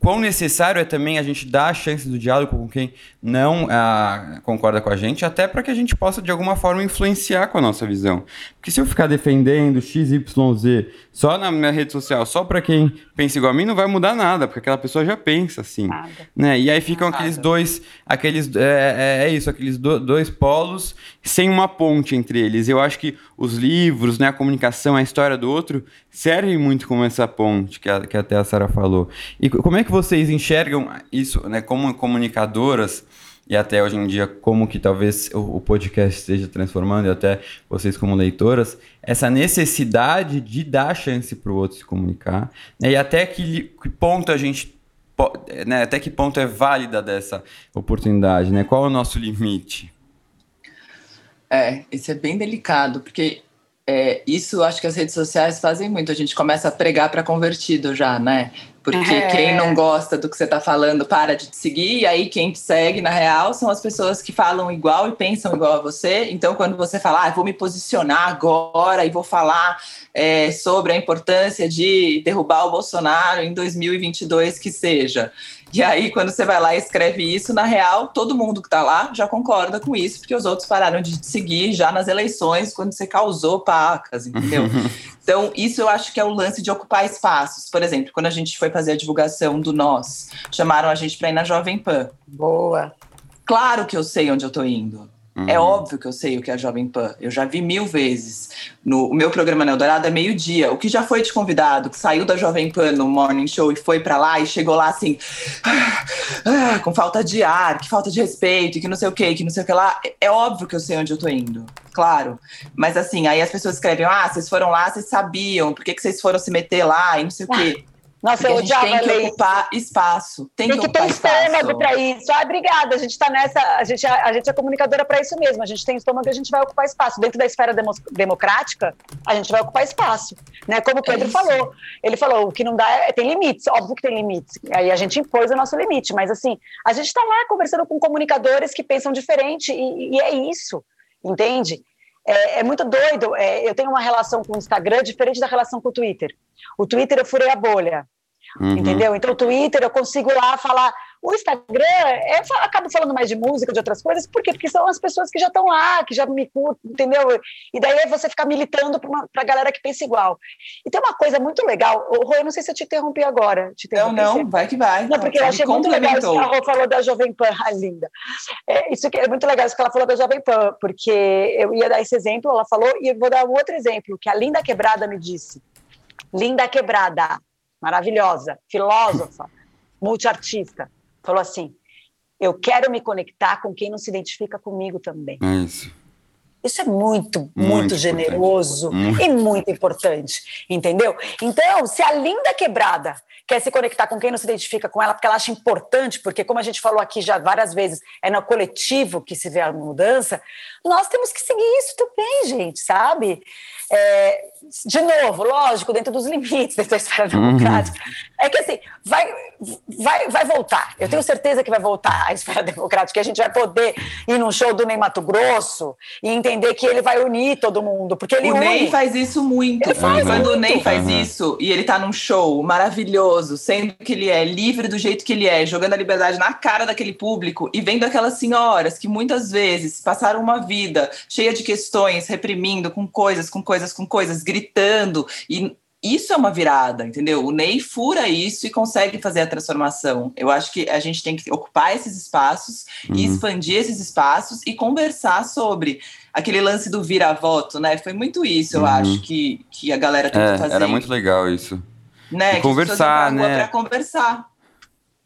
Speaker 1: quão necessário é também a gente dar a chance do diálogo com quem não ah, concorda com a gente, até para que a gente possa, de alguma forma, influenciar com a nossa visão. Porque se eu ficar defendendo XYZ só na minha rede social, só para quem pensa igual a mim, não vai mudar nada, porque aquela pessoa já pensa assim. Nada. Né? E aí ficam nada. aqueles dois, aqueles, é, é, é isso, aqueles do, dois polos sem uma ponte entre eles. Eu acho que os livros, né, a comunicação, a história do outro, servem muito como essa ponte que, a, que até a Sara falou. E como é que vocês enxergam isso, né, como comunicadoras e até hoje em dia como que talvez o, podcast esteja transformando e até vocês como leitoras essa necessidade de dar chance para o outro se comunicar né, e até que, que ponto a gente né, até que ponto é válida dessa oportunidade, né? Qual é o nosso limite?
Speaker 2: É, isso é bem delicado, porque é, isso acho que as redes sociais fazem muito. A gente começa a pregar para convertido já, né? Porque é. quem não gosta do que você está falando para de te seguir, e aí quem te segue, na real, são as pessoas que falam igual e pensam igual a você. Então, quando você fala, ah, vou me posicionar agora e vou falar é, sobre a importância de derrubar o Bolsonaro em 2022, que seja. E aí, quando você vai lá e escreve isso, na real, todo mundo que está lá já concorda com isso, porque os outros pararam de te seguir já nas eleições, quando você causou pacas, entendeu? então, isso eu acho que é o lance de ocupar espaços. Por exemplo, quando a gente foi fazer a divulgação do Nós, chamaram a gente para ir na Jovem Pan.
Speaker 3: Boa.
Speaker 2: Claro que eu sei onde eu estou indo. Uhum. É óbvio que eu sei o que é a Jovem Pan. Eu já vi mil vezes. No, o meu programa na Eldorado é meio-dia. O que já foi de convidado, que saiu da Jovem Pan no Morning Show e foi para lá e chegou lá assim, ah, ah, com falta de ar, que falta de respeito, que não sei o que, que não sei o que lá. É óbvio que eu sei onde eu tô indo. Claro. Mas assim, aí as pessoas escrevem: ah, vocês foram lá, vocês sabiam, por que, que vocês foram se meter lá e não sei o quê.
Speaker 3: Nossa, eu odiava
Speaker 2: a gente tem que ocupar espaço. Tem,
Speaker 3: tem que,
Speaker 2: que ter
Speaker 3: estômago para isso. Ah, obrigada. A gente está nessa. A gente, a, a, gente é comunicadora para isso mesmo. A gente tem estômago e a gente vai ocupar espaço. Dentro da esfera demo, democrática, a gente vai ocupar espaço. Né? Como o Pedro é falou. Ele falou: o que não dá é, tem limites. Óbvio que tem limites. Aí a gente impôs o nosso limite. Mas assim, a gente está lá conversando com comunicadores que pensam diferente e, e é isso. Entende? É, é, muito doido. É, eu tenho uma relação com o Instagram diferente da relação com o Twitter. O Twitter eu furei a bolha. Uhum. Entendeu? Então, o Twitter, eu consigo lá falar O Instagram, é, eu acabo falando mais de música, de outras coisas, por quê? Porque são as pessoas que já estão lá, que já me curtem, entendeu? E daí é você ficar militando para a galera que pensa igual. E tem uma coisa muito legal, Rô, eu não sei se eu te interrompi agora. Te
Speaker 2: interrompi não, não, vai que vai.
Speaker 3: Não, porque eu achei muito legal isso que a Rô falou da Jovem Pan, ah, linda. É, isso que é muito legal isso que ela falou da Jovem Pan, porque eu ia dar esse exemplo, ela falou, e eu vou dar um outro exemplo, que a Linda Quebrada me disse. Linda Quebrada, maravilhosa, filósofa, multiartista, falou assim: eu quero me conectar com quem não se identifica comigo também.
Speaker 1: É isso.
Speaker 3: Isso é muito, muito, muito generoso muito. e muito importante, entendeu? Então, se a linda quebrada quer se conectar com quem não se identifica com ela, porque ela acha importante, porque como a gente falou aqui já várias vezes, é no coletivo que se vê a mudança, nós temos que seguir isso também, gente, sabe? É, de novo, lógico, dentro dos limites da esfera democrática. Uhum. É que assim, vai, vai, vai voltar. Eu tenho certeza que vai voltar a esfera democrática, que a gente vai poder ir num show do Ney Mato Grosso e entender que ele vai unir todo mundo, porque ele
Speaker 2: O
Speaker 3: une.
Speaker 2: Ney faz isso muito. Ele faz Quando muito. o Ney faz uhum. isso e ele tá num show maravilhoso, sendo que ele é livre do jeito que ele é, jogando a liberdade na cara daquele público e vendo aquelas senhoras que muitas vezes passaram uma vida cheia de questões, reprimindo com coisas, com coisas, com coisas, gritando e isso é uma virada, entendeu? O Ney fura isso e consegue fazer a transformação. Eu acho que a gente tem que ocupar esses espaços uhum. e expandir esses espaços e conversar sobre aquele lance do vira-voto, né? Foi muito isso, eu uhum. acho, que, que a galera tem
Speaker 1: é,
Speaker 2: que fazer.
Speaker 1: Era muito legal isso.
Speaker 2: Né?
Speaker 1: Conversar, né?
Speaker 2: Pra conversar.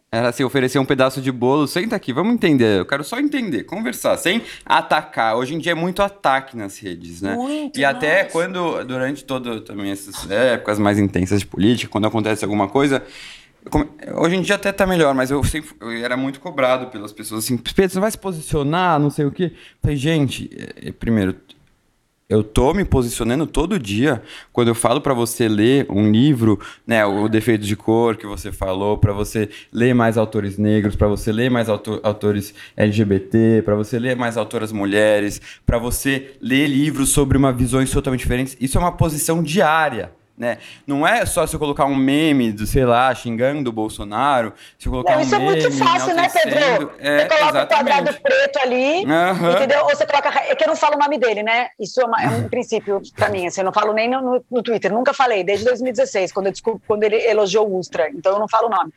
Speaker 1: Era assim, oferecer um pedaço de bolo, senta aqui, vamos entender. Eu quero só entender, conversar, sem atacar. Hoje em dia é muito ataque nas redes, né?
Speaker 3: Muito,
Speaker 1: e até quando, durante todo também essas épocas mais intensas de política, quando acontece alguma coisa, Hoje em dia até tá melhor, mas eu sempre eu era muito cobrado pelas pessoas assim, Pedro, você vai se posicionar, não sei o quê. falei, gente, é, é primeiro, eu tô me posicionando todo dia quando eu falo para você ler um livro, né, o defeito de cor que você falou, para você ler mais autores negros, para você ler mais autor, autores LGBT, para você ler mais autoras mulheres, para você ler livros sobre uma visões totalmente diferentes. Isso é uma posição diária. Né? Não é só se eu colocar um meme do, sei lá, xingando o Bolsonaro, se eu colocar
Speaker 3: não, isso
Speaker 1: um
Speaker 3: é muito fácil, né, Pedro?
Speaker 1: É,
Speaker 3: você coloca um quadrado preto ali, uhum. entendeu? Ou você coloca. É que eu não falo o nome dele, né? Isso é, uma, é um princípio para mim, assim, eu não falo nem no, no, Twitter, nunca falei, desde 2016, quando, eu desculpo, quando ele elogiou o Ustra, então eu não falo o nome.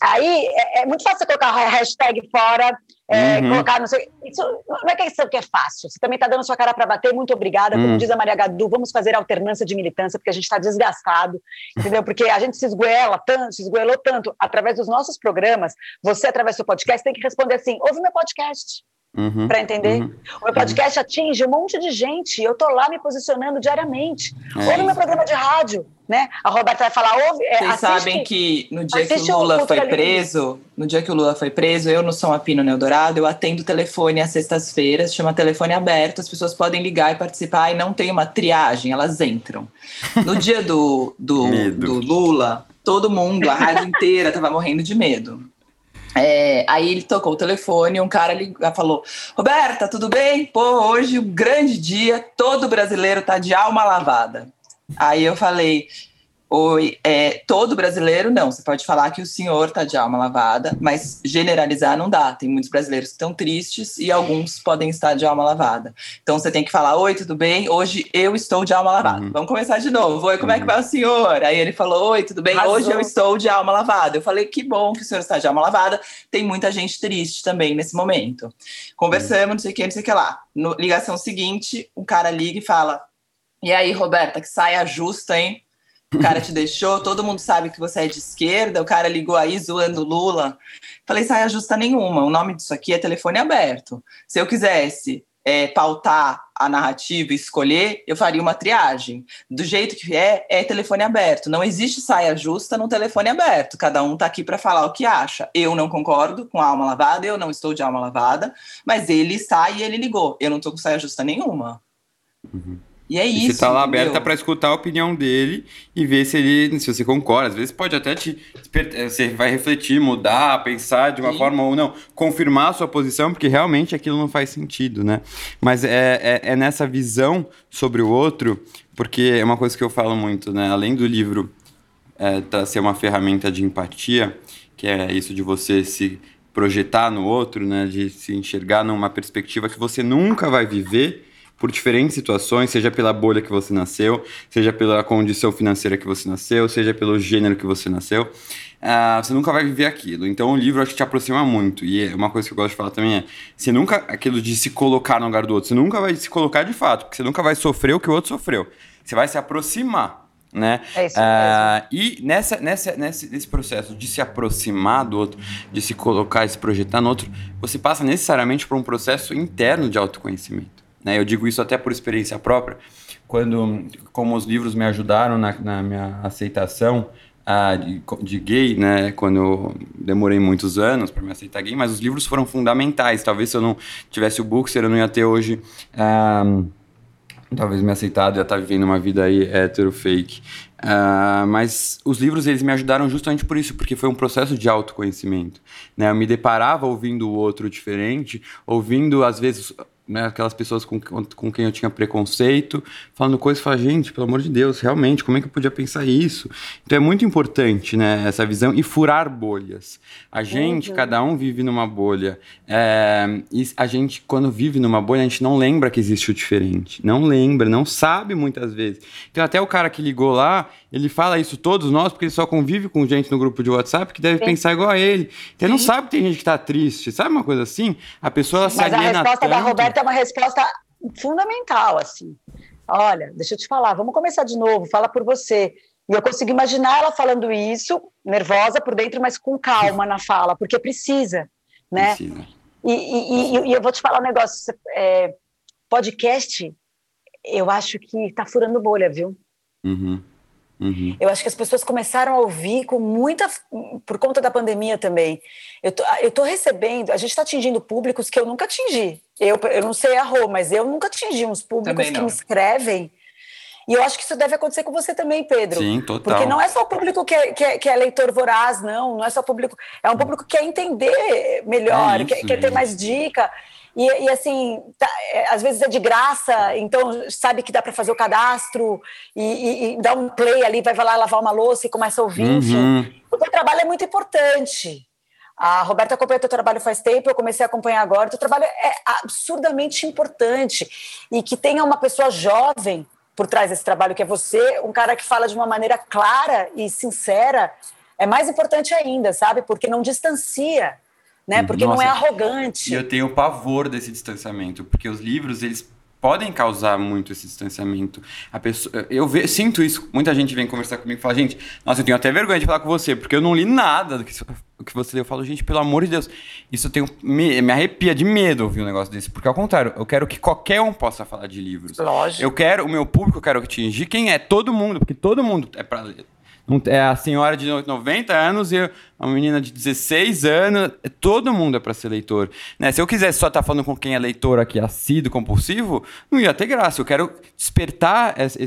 Speaker 3: Aí é, é muito fácil você colocar a hashtag fora, é, uhum. colocar, não sei. Isso não é questão que é fácil. Você também está dando sua cara para bater. Muito obrigada. Como uhum. diz a Maria Gadu, vamos fazer alternância de militância, porque a gente está desgastado, entendeu? Porque a gente se esgoela tanto, se esgoelou tanto através dos nossos programas. Você, através do seu podcast, tem que responder assim: ouve meu podcast. Uhum, para entender? Uhum, o meu podcast uhum. atinge um monte de gente. Eu tô lá me posicionando diariamente. É ou no meu programa de rádio, né? A Roberta vai falar. Ouve,
Speaker 2: é, Vocês sabem que no dia que o Lula o foi preso, no dia que o Lula foi preso, eu no São Apino no Eldorado, eu atendo telefone às sextas-feiras, chama telefone aberto, as pessoas podem ligar e participar e não tem uma triagem, elas entram. No dia do, do, do Lula, todo mundo, a rádio inteira, tava morrendo de medo. É, aí ele tocou o telefone, um cara ligou, falou: Roberta, tudo bem? Pô, hoje um grande dia, todo brasileiro tá de alma lavada. Aí eu falei: Oi, é, todo brasileiro não. Você pode falar que o senhor está de alma lavada, mas generalizar não dá. Tem muitos brasileiros que estão tristes e alguns podem estar de alma lavada. Então você tem que falar: Oi, tudo bem? Hoje eu estou de alma lavada. Uhum. Vamos começar de novo. Oi, como uhum. é que vai o senhor? Aí ele falou: Oi, tudo bem? Arrasou. Hoje eu estou de alma lavada. Eu falei: Que bom que o senhor está de alma lavada. Tem muita gente triste também nesse momento. Conversamos, uhum. não sei o que, não sei o que lá. No, ligação seguinte, um cara liga e fala: E aí, Roberta, que saia justa, hein? O cara te deixou, todo mundo sabe que você é de esquerda, o cara ligou aí zoando Lula. Falei, saia justa nenhuma, o nome disso aqui é telefone aberto. Se eu quisesse é, pautar a narrativa e escolher, eu faria uma triagem. Do jeito que é, é telefone aberto. Não existe saia justa no telefone aberto. Cada um está aqui para falar o que acha. Eu não concordo com a alma lavada, eu não estou de alma lavada, mas ele está e ele ligou. Eu não estou com saia justa nenhuma. Uhum. E é isso.
Speaker 1: você tá lá aberta para escutar a opinião dele e ver se ele, se você concorda. Às vezes pode até te. Eh, você vai refletir, mudar, pensar de uma Sim. forma ou não, confirmar a sua posição, porque realmente aquilo não faz sentido, né? Mas é, é, é nessa visão sobre o outro, porque é uma coisa que eu falo muito, né? Além do livro é, ser uma ferramenta de empatia, que é isso de você se projetar no outro, né, de se enxergar numa perspectiva que você nunca vai viver por diferentes situações, seja pela bolha que você nasceu, seja pela condição financeira que você nasceu, seja pelo gênero que você nasceu. Uh, você nunca vai viver aquilo. Então o livro acho que te aproxima muito. E é uma coisa que eu gosto de falar também é: você nunca, aquilo de se colocar no lugar do outro, você nunca vai se colocar de fato, porque você nunca vai sofrer o que o outro sofreu. Você vai se aproximar né?
Speaker 3: É isso uh,
Speaker 1: e nessa, nessa, nesse, nesse processo de se aproximar do outro, de se colocar, se projetar no outro, você passa necessariamente por um processo interno de autoconhecimento. Né? Eu digo isso até por experiência própria, quando, como os livros me ajudaram na, na minha aceitação uh, de, de, gay, né? Quando eu demorei muitos anos para me aceitar gay, mas os livros foram fundamentais. Talvez se eu não tivesse o Bookster, eu não ia ter hoje. Uh, talvez me aceitado, já tá vivendo uma vida aí hétero, fake. Uh, mas os livros, eles me ajudaram justamente por isso, porque foi um processo de autoconhecimento. Né? Eu me deparava ouvindo o outro diferente, ouvindo, às vezes, né, aquelas pessoas com, com quem eu tinha preconceito, falando coisas, falando, gente, pelo amor de Deus, realmente, como é que eu podia pensar isso? Então é muito importante, né, essa visão e furar bolhas. A gente, uhum. cada um vive numa bolha. É, e a gente, quando vive numa bolha, a gente não lembra que existe o diferente. Não lembra, não sabe muitas vezes. Então até o cara que ligou lá, ele fala isso todos nós, porque ele só convive com gente no grupo de WhatsApp que deve Sim. pensar igual a ele. Então ele não sabe que tem gente que tá triste, sabe uma coisa assim? A pessoa ela Mas se aliena
Speaker 3: a resposta
Speaker 1: tanto.
Speaker 3: da Roberta é uma resposta fundamental, assim. Olha, deixa eu te falar, vamos começar de novo, fala por você. E eu consigo imaginar ela falando isso, nervosa por dentro, mas com calma na fala, porque precisa, né? Precisa. E, e, e, e eu vou te falar um negócio, é, podcast, eu acho que tá furando bolha, viu?
Speaker 1: Uhum. Uhum.
Speaker 3: Eu acho que as pessoas começaram a ouvir com muita. por conta da pandemia também. Eu tô, eu tô recebendo, a gente está atingindo públicos que eu nunca atingi. Eu, eu não sei a Rô, mas eu nunca atingi uns públicos que me escrevem. E eu acho que isso deve acontecer com você também, Pedro.
Speaker 1: Sim, total.
Speaker 3: Porque não é só o público que é, que é, que é leitor voraz, não. Não é só o público. É um público que quer entender melhor, é isso, quer, quer ter mais dica. E, e assim, tá, é, às vezes é de graça, então sabe que dá para fazer o cadastro e, e, e, dá um play ali, vai lá lavar uma louça e começa a ouvir, uhum. enfim. O teu trabalho é muito importante. A Roberta acompanha o teu trabalho faz tempo, eu comecei a acompanhar agora. O teu trabalho é absurdamente importante. E que tenha uma pessoa jovem por trás desse trabalho, que é você, um cara que fala de uma maneira clara e sincera, é mais importante ainda, sabe? Porque não distancia né? Porque Nossa, não é arrogante.
Speaker 1: E eu tenho pavor desse distanciamento, porque os livros, eles podem causar muito esse distanciamento. A pessoa, eu ve, sinto isso. Muita gente vem conversar comigo e fala, gente, nossa, eu tenho até vergonha de falar com você, porque eu não li nada do que, do que você leu. Eu falo, gente, pelo amor de Deus, isso eu tenho, me, me arrepia de medo ouvir um negócio desse, porque ao contrário, eu quero que qualquer um possa falar de livros.
Speaker 3: Lógico.
Speaker 1: Eu quero, o meu público, eu quero atingir quem é todo mundo, porque todo mundo é para ler é a senhora de 90 anos e uma menina de 16 anos. Todo mundo é para ser leitor. Né? Se eu quisesse só estar tá falando com quem é leitor aqui, assíduo, compulsivo, não ia ter graça. Eu quero despertar essa,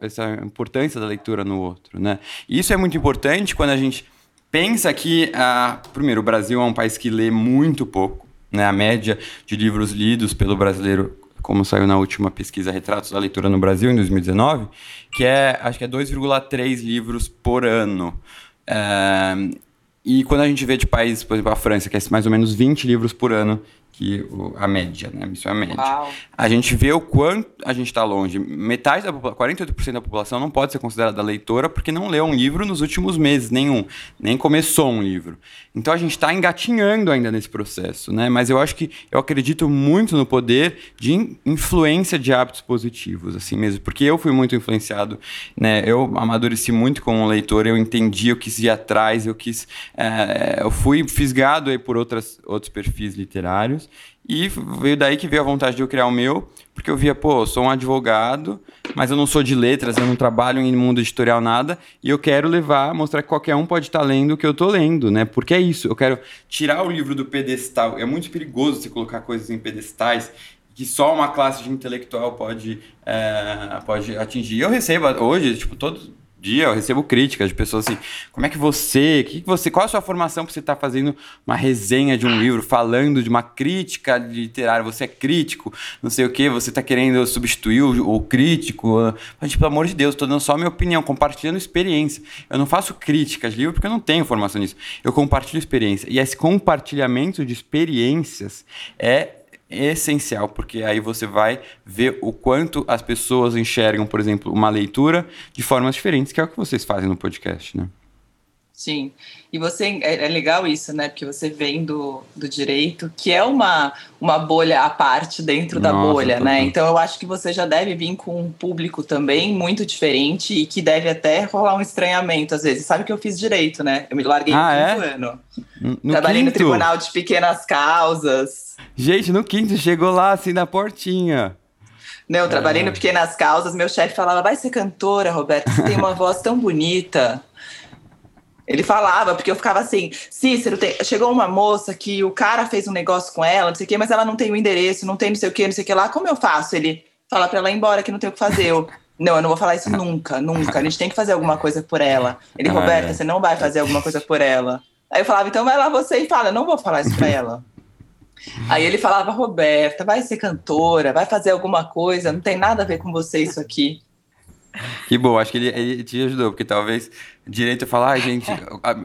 Speaker 1: essa importância da leitura no outro. Né? E isso é muito importante quando a gente pensa que, ah, primeiro, o Brasil é um país que lê muito pouco. Né? A média de livros lidos pelo brasileiro como saiu na última pesquisa Retratos da Leitura no Brasil, em 2019, que é, acho que é 2,3 livros por ano. É, e quando a gente vê de países, por exemplo, a França, que é mais ou menos 20 livros por ano, que o, a média, né? Isso é a média. Uau. A gente vê o quanto a gente está longe. Metade da população, 48% da população não pode ser considerada leitora porque não leu um livro nos últimos meses, nenhum. Nem começou um livro. Então a gente está engatinhando ainda nesse processo, né? Mas eu acho que eu acredito muito no poder de influência de hábitos positivos, assim mesmo. Porque eu fui muito influenciado, né? Eu amadureci muito como leitor, eu entendi, eu quis ir atrás, eu quis... É, eu fui fisgado aí por outras, outros perfis literários. E veio daí que veio a vontade de eu criar o meu, porque eu via, pô, eu sou um advogado, mas eu não sou de letras, eu não trabalho em mundo editorial nada, e eu quero levar, mostrar que qualquer um pode estar lendo o que eu estou lendo, né? Porque é isso, eu quero tirar o livro do pedestal. É muito perigoso você colocar coisas em pedestais que só uma classe de intelectual pode, é, pode atingir. Eu recebo hoje, tipo, todos dia eu recebo críticas de pessoas assim, como é que você, que que você, qual a sua formação para você estar tá fazendo uma resenha de um livro, falando de uma crítica literária, você é crítico, não sei o que, você está querendo substituir o, o crítico, mas, pelo amor de Deus, estou dando só a minha opinião, compartilhando experiência. Eu não faço críticas de livro porque eu não tenho formação nisso. Eu compartilho experiência. E esse compartilhamento de experiências é essencial, porque aí você vai ver o quanto as pessoas enxergam, por exemplo, uma leitura de formas diferentes, que é o que vocês fazem no podcast, né?
Speaker 2: Sim, e você é, é, legal isso, né? Porque você vem do, do direito, que é uma, uma bolha à parte dentro da Nossa, bolha, né? Então eu acho que você já deve vir com um público também muito diferente e que deve até rolar um estranhamento às vezes. Sabe que eu fiz direito, né? Eu me larguei
Speaker 1: ah,
Speaker 2: no
Speaker 1: quinto
Speaker 2: é? ano. No Trabalhei
Speaker 1: quinto?
Speaker 2: no Tribunal de Pequenas Causas.
Speaker 1: Gente, no quinto chegou lá assim na portinha.
Speaker 2: Não, eu trabalhei é. no Pequenas Causas, meu chefe falava, vai ser cantora, Roberto, você tem uma voz tão bonita. Ele falava, porque eu ficava assim, Cícero, tem... chegou uma moça que o cara fez um negócio com ela, não sei o quê, mas ela não tem o endereço, não tem não sei o quê, não sei o que lá, como eu faço? Ele fala pra ela ir embora, que não tem o que fazer. Eu, não, eu não vou falar isso nunca, nunca. A gente tem que fazer alguma coisa por ela. Ele, Roberta, você não vai fazer alguma coisa por ela. Aí eu falava, então vai lá você e fala, eu não vou falar isso pra ela. Aí ele falava, Roberta, vai ser cantora, vai fazer alguma coisa, não tem nada a ver com você isso aqui.
Speaker 1: Que bom, acho que ele, ele te ajudou, porque talvez direito falar, ah, gente,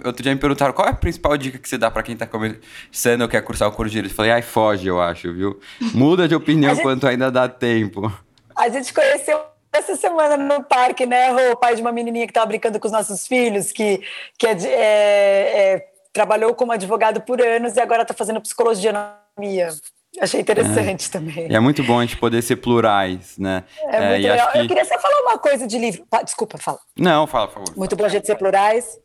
Speaker 1: outro dia me perguntaram qual é a principal dica que você dá para quem tá começando ou quer cursar o curso de direito. Eu falei, ai, foge, eu acho, viu? Muda de opinião gente, quanto ainda dá tempo.
Speaker 3: A gente conheceu essa semana no parque, né, o pai de uma menininha que tava brincando com os nossos filhos, que, que é, é, é, trabalhou como advogado por anos e agora tá fazendo psicologia na minha. Achei interessante é. também.
Speaker 1: E é muito bom a gente poder ser plurais, né?
Speaker 3: É, é muito legal. Que... Eu queria só falar uma coisa de livro. Desculpa, fala.
Speaker 1: Não, fala, por favor.
Speaker 3: Muito bom a gente ser plurais.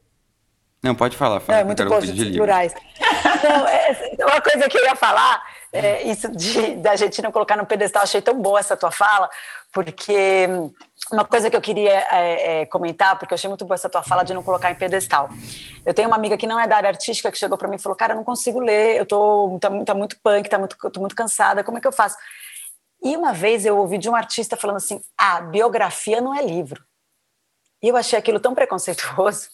Speaker 1: Não, pode falar. Fala,
Speaker 3: Não, é muito bom a gente ser plurais. Não, é, uma coisa que eu ia falar, é, isso de, da não colocar no pedestal, achei tão boa essa tua fala, porque uma coisa que eu queria é, é, comentar, porque eu achei muito boa essa tua fala de não colocar em pedestal. Eu tenho uma amiga que não é da área artística que chegou para mim e falou: Cara, eu não consigo ler, eu tô tá, tá muito punk, tá muito, tô muito cansada, como é que eu faço? E uma vez eu ouvi de um artista falando assim: Ah, biografia não é livro. E eu achei aquilo tão preconceituoso.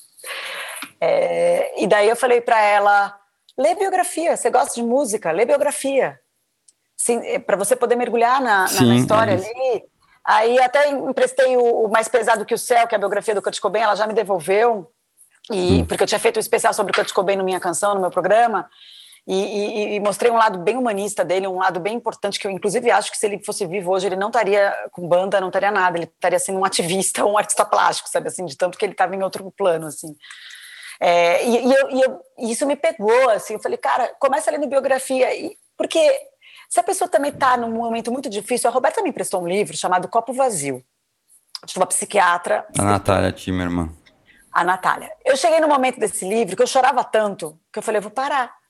Speaker 3: É, e daí eu falei para ela: lê biografia, você gosta de música, lê biografia. É, para você poder mergulhar na, Sim, na história é ali. Aí até emprestei o, o, Mais Pesado que o Céu, que é a biografia do Kurt Cobain, ela já me devolveu, e, hum. porque eu tinha feito um especial sobre o Kurt Cobain na minha canção, no meu programa, e, e, e, mostrei um lado bem humanista dele, um lado bem importante, que eu inclusive acho que se ele fosse vivo hoje, ele não estaria com banda, não estaria nada, ele estaria sendo um ativista um artista plástico, sabe, assim, de tanto que ele estava em outro plano, assim. É, e, e, eu, e, eu, isso me pegou, assim, eu falei, cara, começa lendo biografia, e, porque se a pessoa também está num momento muito difícil, a Roberta me emprestou um livro chamado Copo Vazio, de uma psiquiatra.
Speaker 1: A Natália Timerman.
Speaker 3: A Natália. Eu cheguei no momento desse livro que eu chorava tanto que eu falei, eu vou parar.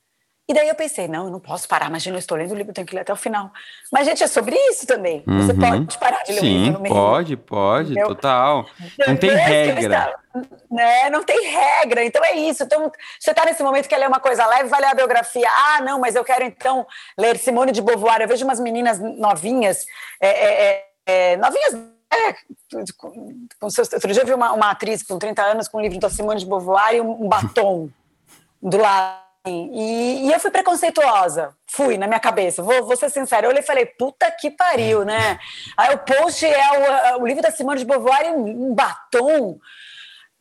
Speaker 3: E daí eu pensei, não, eu não posso parar, imagina, eu estou lendo o livro, tenho que ler até o final. Mas, gente, é sobre isso também. Uhum. Você pode parar de ler
Speaker 1: Sim,
Speaker 3: um
Speaker 1: livro no meio. pode, pode, entendeu? total. Não tem regra.
Speaker 3: né? Não tem regra, então é isso. Então, você está nesse momento que quer ler uma coisa leve, vai ler a biografia. Ah, não, mas eu quero então ler Simone de Beauvoir. Eu vejo umas meninas novinhas, é, é, é, é novinhas é, com seus, outro dia eu vi uma, uma, atriz com 30 anos com um livro da Simone de Beauvoir e um, um batom do lado. E, e, eu fui preconceituosa, fui na minha cabeça, vou, vou ser sincera. Eu olhei e falei, puta que pariu, né? Aí o post é o, o livro da Simone de Beauvoir em um batom.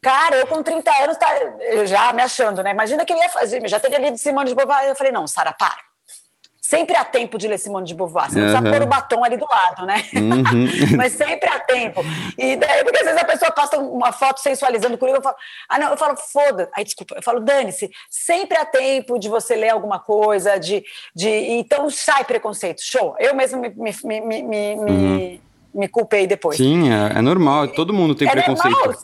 Speaker 3: Cara, eu com 30 anos, tá, já me achando, né? Imagina que eu ia fazer, já teria lido Simone de Beauvoir. Eu falei, não, Sara, para Sempre há tempo de ler Simone de Beauvoir. Você não uhum. precisa pôr o batom ali do lado, né? Uhum. Mas sempre há tempo. E daí, porque às vezes a pessoa posta uma foto sensualizando comigo, eu falo, ah, não, eu falo, foda. Aí, desculpa, eu falo, dane-se. Sempre há tempo de você ler alguma coisa, de. de... Então sai preconceito. Show. Eu mesmo me, me, me, me, uhum. me culpei depois.
Speaker 1: Sim, é, é normal. Todo mundo tem é preconceito. Normal.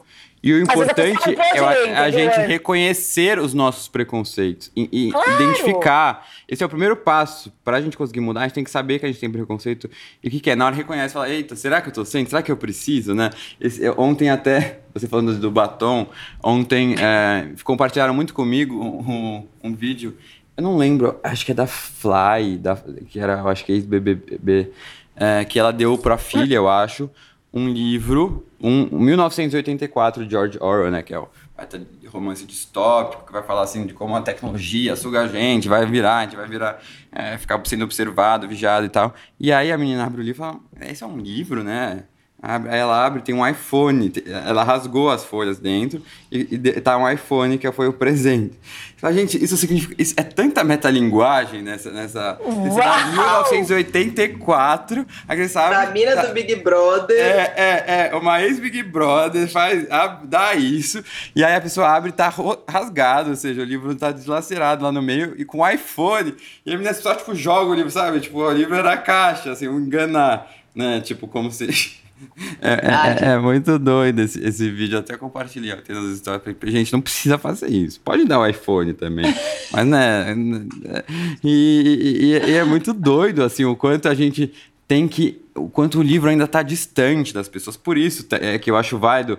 Speaker 1: E o importante é a, a gente reconhecer os nossos preconceitos e, e claro. identificar. Esse é o primeiro passo. Para a gente conseguir mudar, a gente tem que saber que a gente tem preconceito e o que, que é. Na hora reconhece, fala: Eita, será que eu tô sendo? Será que eu preciso, né? Esse, ontem, até, você falando do batom, ontem é, compartilharam muito comigo um, um, vídeo. Eu não lembro, acho que é da Fly, da, que era, eu acho que é ex-BBB, é, que ela deu para a filha, eu acho um livro, um 1984 de George Orwell, né, que é o romance distópico, que vai falar assim de como a tecnologia suga a gente, vai virar, a gente vai virar, é, ficar sendo observado, vigiado e tal. E aí a menina abre o livro e fala, esse é um livro, né? Aí ela abre, tem um iPhone, ela rasgou as folhas dentro e, e tá um iPhone que foi o presente. Fala, gente, isso significa. Isso é tanta metalinguagem nessa. nessa nesse 1984. A criança abre,
Speaker 2: da mina
Speaker 1: tá,
Speaker 2: do Big Brother.
Speaker 1: É, é, é. Uma ex-Big Brother faz, dá isso. E aí a pessoa abre e tá rasgado, ou seja, o livro tá deslacerado lá no meio e com o iPhone. E a menina só, tipo, joga o livro, sabe? Tipo, o livro era caixa, assim, um enganar, né? Tipo, como se. É, é, é, é, muito doido esse, esse vídeo. Eu até compartilhei tem nas histórias. Gente, não precisa fazer isso. Pode dar o iPhone também. Mas, né? E, e, e, é muito doido, assim, o quanto a gente tem que. O quanto o livro ainda está distante das pessoas. Por isso é que eu acho válido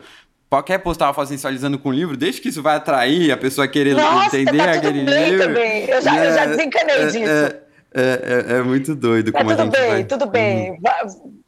Speaker 1: qualquer postal sensualizando com o livro, desde que isso vai atrair a pessoa querer Nossa, entender tá aquele livro.
Speaker 3: Também. Eu já, é, eu já desencanei é, disso.
Speaker 1: É, é, é, é, muito doido
Speaker 3: como tudo a gente bem, vai... tudo bem, uhum.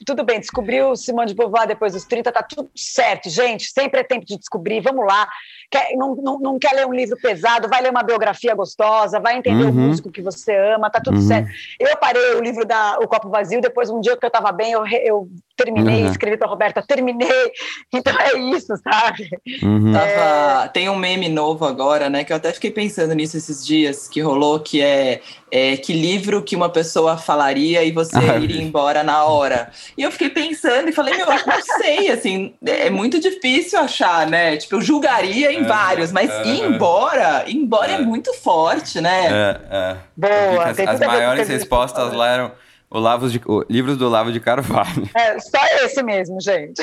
Speaker 3: tudo bem. Descobriu Simone de Beauvoir depois dos 30, tá tudo certo, gente. Sempre é tempo de descobrir. Vamos lá. Quer, não, não, não quer ler um livro pesado, vai ler uma biografia gostosa, vai entender uhum. o músico que você ama, tá tudo uhum. certo. Eu parei o livro da O Copo Vazio, depois um dia que eu estava bem, eu, eu terminei, uhum. escrevi para Roberta, terminei. Então é isso, sabe?
Speaker 2: Uhum. É... Tem um meme novo agora, né? Que eu até fiquei pensando nisso esses dias que rolou, que é, é que livro que uma pessoa falaria e você ah, iria embora na hora. E eu fiquei pensando e falei, meu, eu não sei, assim, é muito difícil achar, né? Tipo, eu julgaria em é, vários, mas é, ir embora, ir embora é, é muito forte, né?
Speaker 1: É, é. Boa. As, as maiores respostas lá eram o Lavos de, o, livros do Lavo de Carvalho.
Speaker 3: É, só esse mesmo, gente.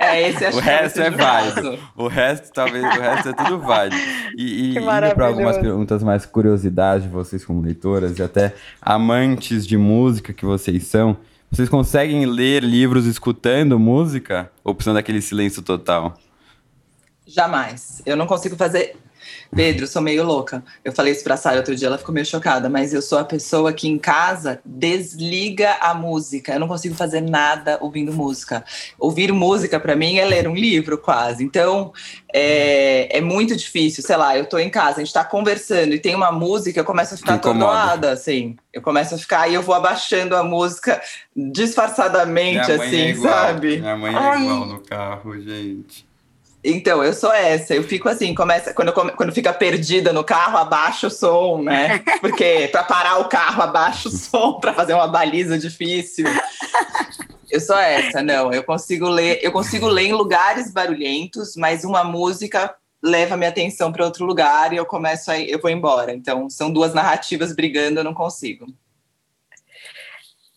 Speaker 2: É, esse é
Speaker 1: O resto é válido. O resto, talvez, o resto é tudo válido. E, e indo para algumas perguntas mais curiosidades de vocês como leitoras e até amantes de música que vocês são, vocês conseguem ler livros escutando música ou precisam daquele silêncio total?
Speaker 2: Jamais. Eu não consigo fazer Pedro, sou meio louca. Eu falei isso pra Sara outro dia, ela ficou meio chocada, mas eu sou a pessoa que em casa desliga a música. Eu não consigo fazer nada ouvindo música. Ouvir música para mim é ler um livro, quase. Então, é, é, muito difícil. Sei lá, eu tô em casa, a gente tá conversando e tem uma música, eu começo a ficar atordoada, assim. Eu começo a ficar e eu vou abaixando a música disfarçadamente, assim,
Speaker 1: é
Speaker 2: igual, sabe?
Speaker 1: Minha mãe é Ai. igual no carro, gente.
Speaker 2: Então, eu sou essa. Eu fico assim, começa quando, quando fica perdida no carro, abaixo o som, né? Porque para parar o carro, abaixo o som para fazer uma baliza difícil. Eu sou essa, não. Eu consigo ler, eu consigo ler em lugares barulhentos, mas uma música leva minha atenção para outro lugar e eu começo a eu vou embora. Então, são duas narrativas brigando, eu não consigo.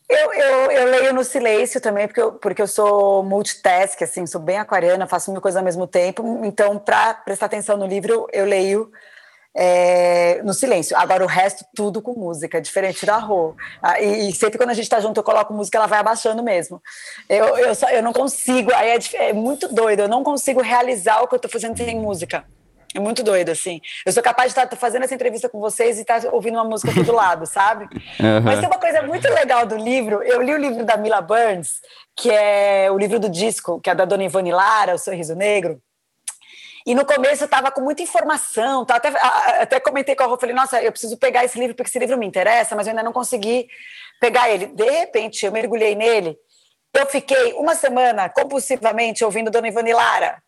Speaker 3: Eu, eu, eu, leio no silêncio também, porque eu, porque eu sou multitask, assim, sou bem aquariana, faço mil coisas ao mesmo tempo. Então, para prestar atenção no livro, eu leio é, no silêncio. Agora, o resto, tudo com música, diferente da Rô. Ah, e, e, sempre quando a gente está junto, eu coloco música, ela vai abaixando mesmo. Eu, eu, só, eu não consigo, aí é, é muito doido, eu não consigo realizar o que eu estou fazendo sem música. É muito doido, assim. Eu sou capaz de estar fazendo essa entrevista com vocês e estar ouvindo uma música aqui do lado, sabe? Uhum. Mas tem uma coisa muito legal do livro. Eu li o livro da Mila Burns, que é o livro do disco, que é da Dona Ivone Lara, O Sorriso Negro. E no começo eu estava com muita informação, tá? até, até comentei com a Rô, falei, nossa, eu preciso pegar esse livro porque esse livro me interessa, mas eu ainda não consegui pegar ele. De repente, eu mergulhei nele, eu fiquei uma semana compulsivamente ouvindo Dona Ivone Lara,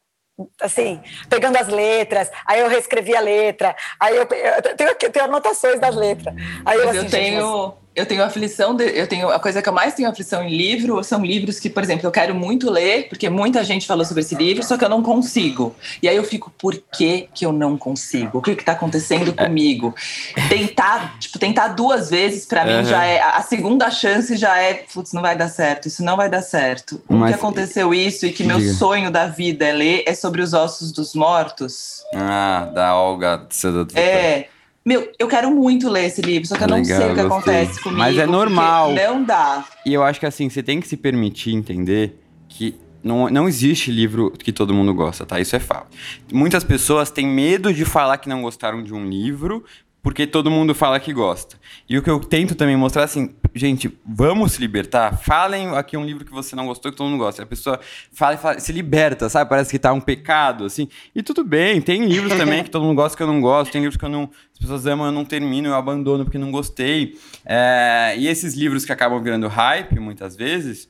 Speaker 3: assim, pegando as letras, aí eu reescrevi a letra, aí eu, eu tenho, eu tenho anotações das letras. Aí
Speaker 2: eu, assim, eu tenho eu tenho aflição, de, eu tenho a coisa que eu mais tenho aflição em livro são livros que, por exemplo, eu quero muito ler, porque muita gente falou sobre esse livro, só que eu não consigo. E aí eu fico, por que que eu não consigo? O que que tá acontecendo comigo? Tentar, tipo, tentar duas vezes para mim uhum. já é a segunda chance já é, putz, não vai dar certo, isso não vai dar certo. Mas, o que aconteceu isso e que meu diga. sonho da vida é ler é sobre os ossos dos mortos.
Speaker 1: Ah, da Olga.
Speaker 2: É. Meu, eu quero muito ler esse livro, só que eu não sei o que acontece comigo.
Speaker 1: Mas é normal.
Speaker 2: Não dá.
Speaker 1: E eu acho que assim, você tem que se permitir entender que não, não existe livro que todo mundo gosta, tá? Isso é fato. Muitas pessoas têm medo de falar que não gostaram de um livro porque todo mundo fala que gosta. E o que eu tento também mostrar, assim, gente, vamos se libertar? Falem aqui um livro que você não gostou, que todo mundo gosta. A pessoa fala e fala, se liberta, sabe? Parece que tá um pecado, assim. E tudo bem, tem livros também que todo mundo gosta que eu não gosto, tem livros que eu não, as pessoas amam, eu não termino, eu abandono porque não gostei. É, e esses livros que acabam virando hype, muitas vezes,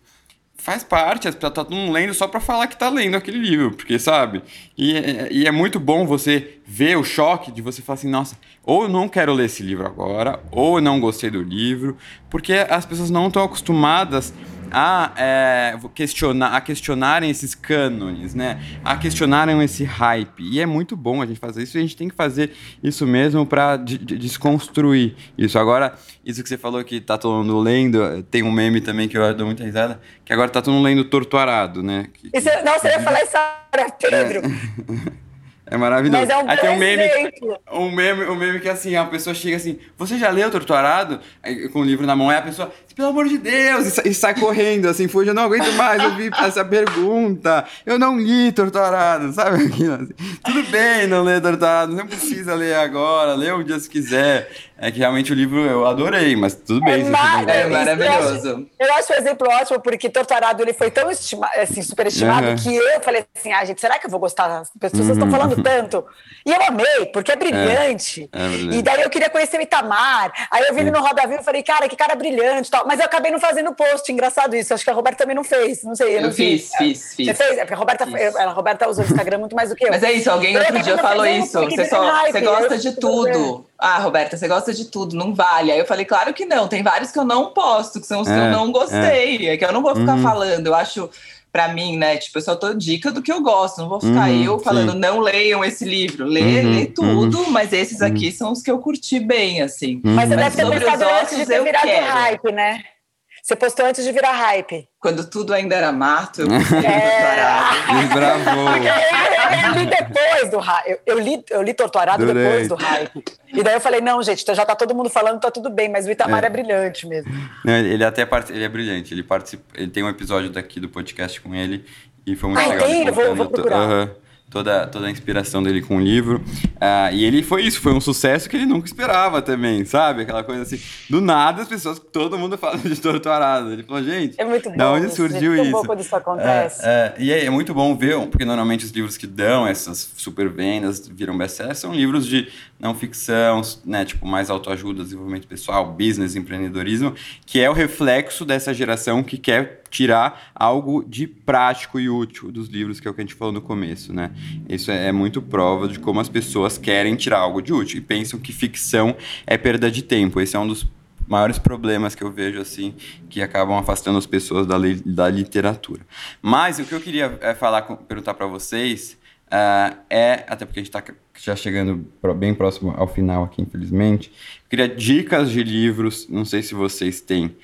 Speaker 1: faz parte, as pessoas estão tá lendo só para falar que tá lendo aquele livro, porque sabe? E, e, é muito bom você ver o choque de você falar assim, nossa, ou eu não quero ler esse livro agora, ou eu não gostei do livro, porque as pessoas não estão acostumadas a, é, questionar, a questionarem esses cânones, né? A questionarem esse hype. E é muito bom a gente fazer isso. E a gente tem que fazer isso mesmo para de, de, desconstruir isso. Agora, isso que você falou que tá todo mundo lendo, tem um meme também que eu dou muita risada, que agora tá todo mundo lendo Torturado, né? Que,
Speaker 3: isso, não, você ia falar isso agora, Pedro.
Speaker 1: É. É maravilhoso. Mas é um Aí tem um meme, um meme, um meme que é assim, a pessoa chega assim, você já leu Torturado? Aí, com o livro na mão, aí a pessoa, pelo amor de Deus, e, sai correndo, assim, fuja, eu não aguento mais ouvir essa pergunta. Eu não li Torturado, sabe assim? Tudo bem não ler Torturado, não precisa ler agora, lê um dia se quiser. É que realmente o livro eu adorei, mas tudo bem.
Speaker 2: É, mar é maravilhoso.
Speaker 3: Eu acho, eu acho o exemplo ótimo, porque Torturado ele foi tão estima, assim, superestimado uhum. que eu falei assim, ah, gente, será que eu vou gostar? As pessoas uhum. estão falando tanto. E eu amei, porque é brilhante. É, é brilhante. E daí eu queria conhecer o Itamar. Aí eu vi ele no Roda Viva e falei, cara, que cara brilhante tal. Mas eu acabei não fazendo post, engraçado isso. Acho que a Roberta também não fez. Não sei, eu,
Speaker 2: eu
Speaker 3: não
Speaker 2: fiz, fiz, fiz.
Speaker 3: Você fez? É porque a Roberta, a Roberta usa o Instagram muito mais do que eu.
Speaker 2: Mas é isso, alguém outro dia falou isso. Você, só, você gosta de tudo. Ah, Roberta, você gosta de tudo, não vale. Aí eu falei, claro que não. Tem vários que eu não posto, que são os é, que eu é, não gostei. É. é. que eu não vou ficar uhum. falando. Eu acho, para mim, né? Tipo, eu só tô dica do que eu gosto. Não vou ficar uhum, eu falando, sim. não leiam esse livro. Lê, uhum, lê tudo, uhum. mas esses aqui uhum. são os que eu curti bem, assim.
Speaker 3: Mas você mas deve ter pensado antes de ter virado quero. hype, né? Você postou antes de virar hype.
Speaker 2: Quando tudo ainda era mato, eu
Speaker 1: é... Desbravou.
Speaker 3: Eu, li depois do hype. Eu, li, eu li Torturado depois do hype. E daí eu falei, não, gente, então já tá todo mundo falando, tá tudo bem, mas o Itamar é, é brilhante mesmo.
Speaker 1: Não, ele até part... ele é brilhante. Ele participa, ele tem um episódio daqui do podcast com ele e foi muito
Speaker 3: ah,
Speaker 1: legal.
Speaker 3: Tem? Eu vou, vou procurar. Uhum
Speaker 1: toda, toda a inspiração dele com o livro. Uh, e ele foi isso, foi um sucesso que ele nunca esperava também, sabe? Aquela coisa assim, do nada as pessoas, todo mundo fala de torturado. Ele falou, gente,
Speaker 3: é muito bom,
Speaker 1: da onde surgiu
Speaker 3: isso?
Speaker 1: isso?
Speaker 3: Pouco disso acontece.
Speaker 1: É, é, e é, é, muito bom ver, porque normalmente os livros que dão essas super vendas, viram best-sellers, são livros de não ficção, né, tipo mais autoajuda, desenvolvimento pessoal, business, empreendedorismo, que é o reflexo dessa geração que quer tirar algo de prático e útil dos livros, que é o que a gente falou no começo, né? Isso é, muito prova de como as pessoas querem tirar algo de útil e pensam que ficção é perda de tempo. Esse é um dos maiores problemas que eu vejo assim que acabam afastando as pessoas da, da literatura. Mas o que eu queria é, falar, perguntar para vocês uh, é até porque a gente está já chegando bem próximo ao final aqui, infelizmente. Eu queria dicas de livros. Não sei se vocês têm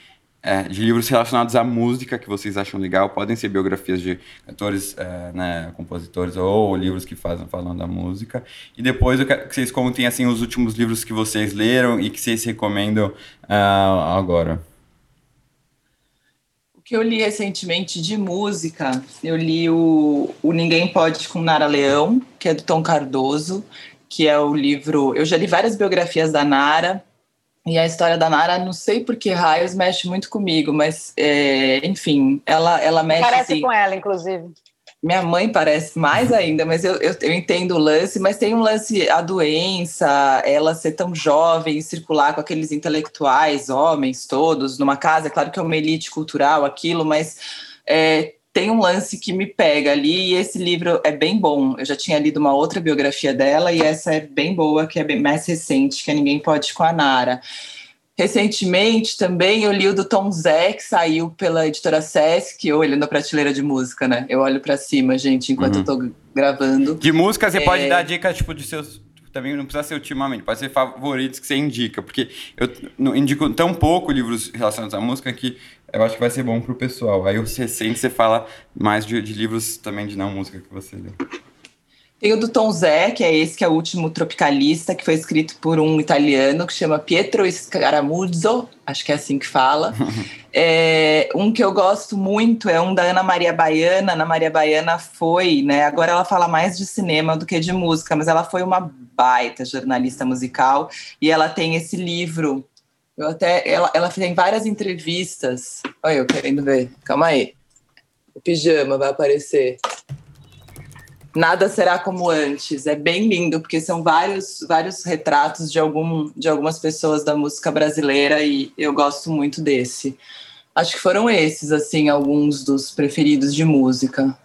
Speaker 1: é, de livros relacionados à música que vocês acham legal. Podem ser biografias de cantores, é, né, compositores ou livros que fazem falando da música. E depois eu quero que vocês contem assim os últimos livros que vocês leram e que vocês recomendam uh, agora.
Speaker 2: O que eu li recentemente de música, eu li o, o Ninguém Pode com Nara Leão, que é do Tom Cardoso, que é o livro. Eu já li várias biografias da Nara e a história da Nara, não sei por que raios, mexe muito comigo, mas, é, enfim, ela, ela mexe.
Speaker 3: Parece
Speaker 2: assim,
Speaker 3: com ela, inclusive.
Speaker 2: Minha mãe parece mais ainda, mas eu, eu, eu, entendo o lance, mas tem um lance, a doença, ela ser tão jovem, circular com aqueles intelectuais, homens todos, numa casa, é claro que é uma elite cultural aquilo, mas é, tem um lance que me pega ali, e esse livro é bem bom. Eu já tinha lido uma outra biografia dela, e essa é bem boa, que é bem mais recente, que é Ninguém Pode com a Nara. Recentemente também eu li o do Tom Zé, que saiu pela editora Sesc, olhando a prateleira de música, né? Eu olho para cima, gente, enquanto uhum. eu tô gravando.
Speaker 1: De música, você é... pode dar dicas, tipo, de seus também não precisa ser ultimamente, pode ser favoritos que você indica, porque eu indico tão pouco livros relacionados à música que eu acho que vai ser bom pro pessoal. Aí os recentes você fala mais de, de livros também de não música que você lê.
Speaker 2: Tem o do Tom Zé, que é esse que é o último tropicalista, que foi escrito por um italiano que chama Pietro Scaramuzzo, acho que é assim que fala. é, um que eu gosto muito é um da Ana Maria Baiana. Ana Maria Baiana foi, né? Agora ela fala mais de cinema do que de música, mas ela foi uma baita jornalista musical e ela tem esse livro Eu até, ela, ela tem várias entrevistas. Olha, eu querendo ver. Calma aí. O pijama vai aparecer. Nada será como antes. É bem lindo, porque são vários, vários retratos de, algum, de algumas pessoas da música brasileira e eu gosto muito desse. Acho que foram esses, assim, alguns dos preferidos de música.